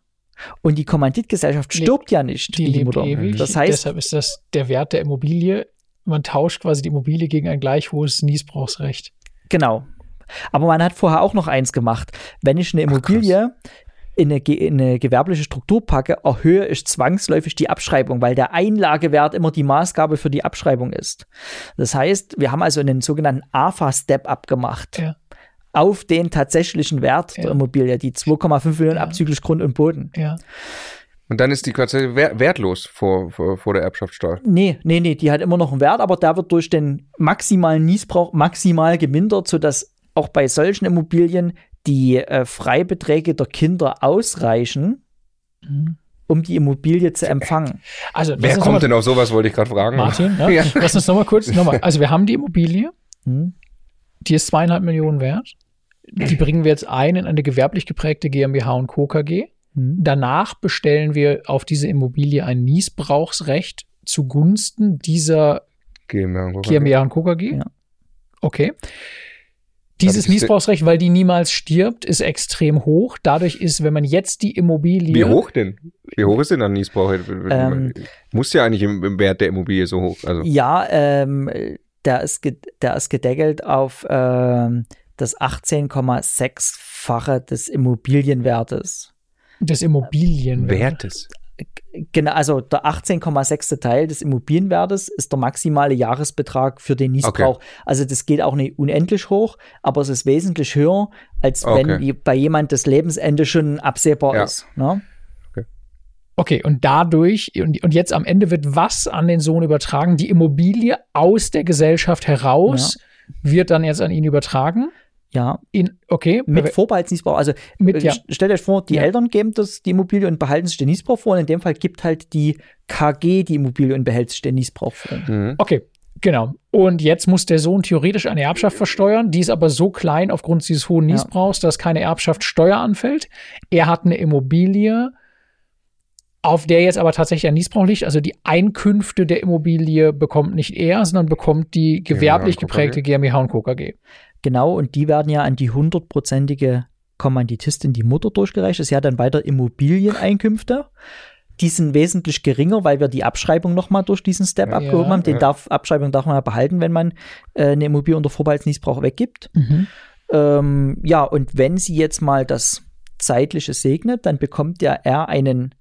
Und die Kommanditgesellschaft
Die-
stirbt ja nicht.
Die lebt
Mutter.
ewig.
Das heißt,
Deshalb ist das der Wert der Immobilie. Man tauscht quasi die Immobilie gegen ein gleich hohes Niesbrauchsrecht.
Genau. Aber man hat vorher auch noch eins gemacht. Wenn ich eine
Ach,
Immobilie in eine, in eine gewerbliche Struktur packe, erhöhe ich zwangsläufig die Abschreibung, weil der Einlagewert immer die Maßgabe für die Abschreibung ist. Das heißt, wir haben also einen sogenannten AFA-Step abgemacht.
Ja.
Auf den tatsächlichen Wert
Ja.
der Immobilie, die 2,5 Millionen
Ja.
abzüglich Grund und Boden.
Ja.
Und dann ist die quasi wer- wertlos vor, vor, vor der Erbschaftssteuer.
Nee, nee, nee, die hat immer noch einen Wert, aber der wird durch den maximalen Niesbrauch maximal gemindert, sodass auch bei solchen Immobilien die äh, Freibeträge der Kinder ausreichen,
Mhm.
um die Immobilie zu empfangen.
Also,
Wer kommt
mal-
denn auf sowas, wollte ich gerade fragen.
Martin, ja?
Ja.
lass uns nochmal kurz, nochmal. Also wir haben die Immobilie,
Hm?
die ist zweieinhalb Millionen wert. Die bringen wir jetzt ein in eine gewerblich geprägte GmbH und Co. KG.
Hm?
Danach bestellen wir auf diese Immobilie ein Niesbrauchsrecht zugunsten dieser
GmbH. und Co.
GmbH und Co. KG.
Ja.
Okay. Dieses Niesbrauchsrecht, weil die niemals stirbt, ist extrem hoch. Dadurch ist, wenn man jetzt die Immobilie.
Wie hoch denn? Wie hoch ist denn dann Niesbrauch?
Ähm,
Muss ja eigentlich im, im Wert der Immobilie so hoch. Also,
Ja, ähm, der, ist ge der ist gedeckelt auf ähm, das 18,6-fache des Immobilienwertes.
des Immobilienwertes.
Genau, also der 18,6. Teil des Immobilienwertes ist der maximale Jahresbetrag für den Niesbrauch. Also das geht auch nicht unendlich hoch, aber es ist wesentlich höher, als wenn
Okay.
je- bei jemand das Lebensende schon absehbar
Ja.
ist. Ne?
Okay, und dadurch, und, und jetzt am Ende wird was an den Sohn übertragen? Die Immobilie aus der Gesellschaft heraus wird dann jetzt an ihn übertragen.
Ja,
In, okay,
mit Vorbehaltsniesbrauch. Also
Mit,
äh,
ja.
stellt euch vor, die
Ja.
Eltern geben das die Immobilie und behalten sich den Niesbrauch vor. Und in dem Fall gibt halt die KG die Immobilie und behält sich den Niesbrauch vor.
Mhm.
Okay, genau. Und jetzt muss der Sohn theoretisch eine Erbschaft versteuern. Die ist aber so klein aufgrund dieses hohen
Ja.
Niesbrauchs, dass keine Erbschaftssteuer anfällt. Er hat eine Immobilie auf der jetzt aber tatsächlich ein Niesbrauch liegt. Also die Einkünfte der Immobilie bekommt nicht er, sondern bekommt die gewerblich geprägte GmbH und Co.
Genau, und die werden ja an die hundertprozentige Kommanditistin, die Mutter, durchgereicht. Das ist ja dann weiter Immobilieneinkünfte. Die sind wesentlich geringer, weil wir die Abschreibung nochmal durch diesen Step
Ja,
abgehoben haben. Den
ja.
darf, Abschreibung darf man ja behalten, wenn man äh, eine Immobilie unter Vorbehaltsniesbrauch weggibt.
Mhm.
Ähm, ja, und wenn sie jetzt mal das Zeitliche segnet, dann bekommt ja er einen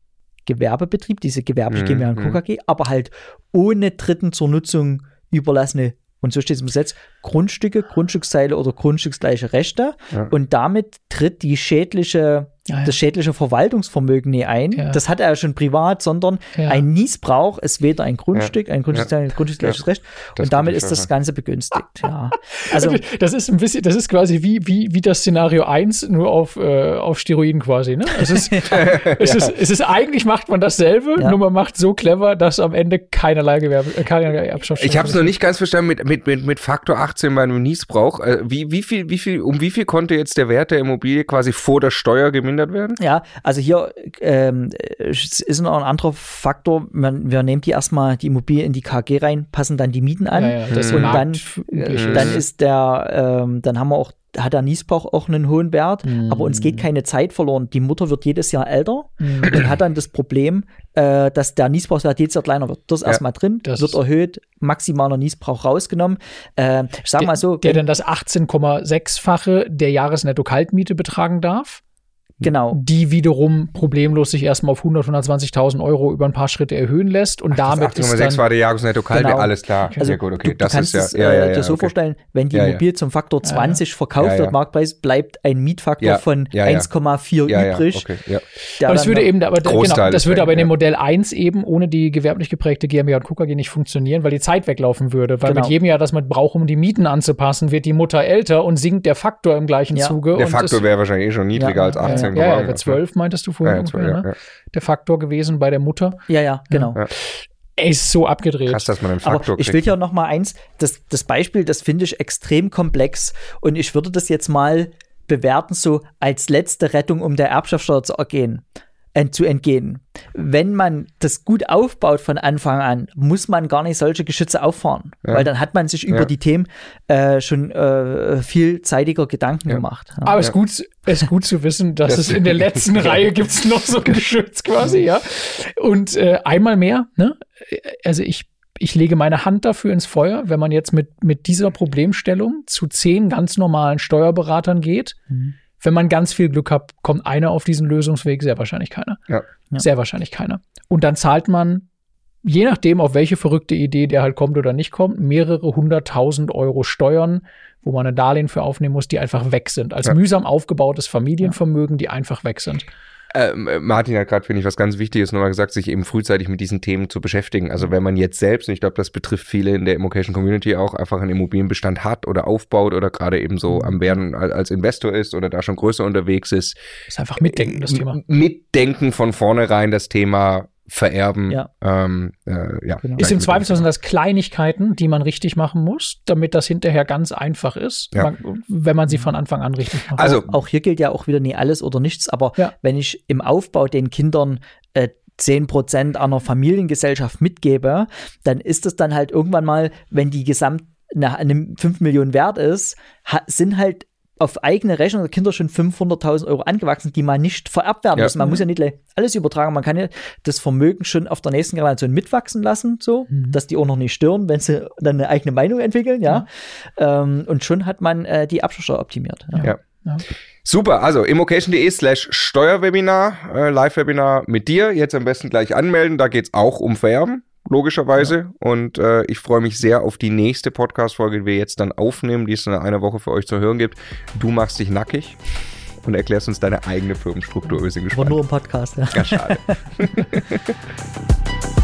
Gewerbebetrieb, diese gewerbliche
Mhm,
GmbH und
mhm.
Co. KG, aber halt ohne Dritten zur Nutzung überlassene, und so steht es im Gesetz, Grundstücke, Grundstücksteile oder grundstücksgleiche Rechte.
Ja.
Und damit tritt die schädliche,
Ja, ja.
das schädliche Verwaltungsvermögen nie ein.
Ja.
Das hat er ja schon privat, sondern
Ja.
ein Niesbrauch ist weder ein Grundstück, ein
Ja.
Recht.
Das
und damit ist das Ganze begünstigt. Ja. Also,
das ist ein bisschen, das ist quasi wie, wie, wie das Szenario 1, nur auf, äh, auf Steroiden quasi. Ne? Es, ist, es, ist, es ist eigentlich macht man dasselbe,
Ja.
nur man macht so clever, dass am Ende keinerlei Gewerbe, äh, keinerlei Erbschaft
Ich habe es noch nicht ganz verstanden mit, mit, mit, mit Faktor 18 bei einem Niesbrauch. Äh, wie, wie viel, wie viel, um wie viel konnte jetzt der Wert der Immobilie quasi vor der Steuer gemindert werden?
Ja, also hier ähm, ist noch ein anderer Faktor. Man, wir nehmen die erstmal die Immobilie in die KG rein, passen dann die Mieten an.
Ja, ja, das
und dann,
ist.
dann ist der, ähm, dann haben wir auch, hat der Niesbrauch auch einen hohen Wert,
Mhm.
aber uns geht keine Zeit verloren. Die Mutter wird jedes Jahr älter
Mhm.
und hat dann das Problem, äh, dass der Niesbrauchswert jedes Jahr kleiner wird. Das ist
Ja,
erstmal drin,
das
wird erhöht, maximaler Niesbrauch rausgenommen. Äh, ich sag mal so,
der dann das 18,6-fache der Jahresnetto-Kaltmiete betragen darf,
genau.
die wiederum problemlos sich erstmal auf 100, 120.000 Euro über ein paar Schritte erhöhen lässt und damit ist
8,6
dann,
war der Jahresnetto kalte,
Genau.
alles klar.
Also
ja, gut, okay.
du, du
das
kannst
ist
es
ja, ja,
äh,
ja,
dir so
okay.
vorstellen, wenn die. Immobilie zum Faktor 20 verkauft wird, Marktpreis, bleibt ein Mietfaktor von
ja, ja.
1,4
Ja, ja,
übrig.
okay, ja.
der
aber das würde eben, aber, genau, das
ist
würde aber in dem. Modell 1 eben ohne die gewerblich geprägte GmbH und KG nicht funktionieren, weil die Zeit weglaufen würde. Weil
Genau.
mit jedem Jahr, das man braucht, um die Mieten anzupassen, wird die Mutter älter und sinkt der Faktor im gleichen. Zuge.
Der Faktor wäre wahrscheinlich eh schon niedriger als
ja,
18.
ja, ja, wäre 12, meintest du vorhin
Ja,
ungefähr,
12, ja,
ne?
ja.
Der Faktor gewesen bei der Mutter.
Ja, ja, genau.
Ja.
Er ist so abgedreht.
Krass, dass man einen
Aber
Faktor
ich will hier noch mal eins, das, das Beispiel, das finde ich extrem komplex und ich würde das jetzt mal bewerten, so als letzte Rettung, um der Erbschaftssteuer zu ergehen, zu entgehen. Wenn man das gut aufbaut von Anfang an, muss man gar nicht solche Geschütze auffahren,
Ja.
weil dann hat man sich über
Ja.
die Themen äh, schon äh, vielzeitiger Gedanken
Ja.
gemacht. Ja.
Aber es ist gut, es ist gut zu wissen, dass
Das-
es in der letzten Reihe gibt es noch so ein Geschütz quasi, ja. Und äh, einmal mehr, ne? Also ich, ich lege meine Hand dafür ins Feuer, wenn man jetzt mit, mit dieser Problemstellung zu zehn ganz normalen Steuerberatern geht.
Mhm.
Wenn man ganz viel Glück hat, kommt einer auf diesen Lösungsweg, sehr wahrscheinlich keiner.
Ja.
Ja.
Sehr wahrscheinlich keiner. Und dann zahlt man, je nachdem, auf welche verrückte Idee der halt kommt oder nicht kommt, mehrere hunderttausend Euro Steuern, wo man ein Darlehen für aufnehmen muss, die einfach weg sind. Als
Ja.
mühsam aufgebautes Familienvermögen, die einfach weg sind.
Ähm, äh, Martin hat gerade, finde ich, was ganz Wichtiges nochmal gesagt, sich eben frühzeitig mit diesen Themen zu beschäftigen. Also wenn man jetzt selbst, und ich glaube, das betrifft viele in der Immocation Community auch, einfach einen Immobilienbestand hat oder aufbaut oder gerade eben so am Werden al- als Investor ist oder da schon größer unterwegs ist.
ist einfach mitdenken, das
m-
Thema.
Mitdenken von vornherein das Thema vererben.
Ja.
Ähm, äh, ja.
Genau.
Ist im Zweifelsfall sind das Kleinigkeiten, die man richtig machen muss, damit das hinterher ganz einfach ist,
Ja.
man, wenn man sie von Anfang an richtig macht.
Also,
auch hier gilt ja auch wieder nie alles oder nichts, aber
Ja.
wenn ich im Aufbau den Kindern äh, 10% einer Familiengesellschaft mitgebe, dann ist es dann halt irgendwann mal, wenn die gesamt nach einem 5 Millionen wert ist, sind halt auf eigene Rechnung der Kinder schon 500.000 Euro angewachsen, die man nicht vererbt werden
Ja.
müssen. Man muss ja nicht alles übertragen, man kann ja das Vermögen schon auf der nächsten Generation mitwachsen lassen, so,
Mhm.
dass die auch noch nicht stören, wenn sie dann eine eigene Meinung entwickeln, ja. Ähm, und schon hat man äh, die Abschlusssteuer optimiert. Ja.
Ja.
Ja.
Super, also immocation.de slash Steuerwebinar, äh, Live-Webinar mit dir. Jetzt am besten gleich anmelden, da geht's auch um Vererben, logischerweise. Und äh, ich freue mich sehr auf die nächste Podcast-Folge, die wir jetzt dann aufnehmen, die es in einer Woche für euch zu hören gibt. Du machst dich nackig und erklärst uns deine eigene Firmenstruktur. Wir sind
Aber
gespannt.
nur im Podcast, ja.
Ja, schade.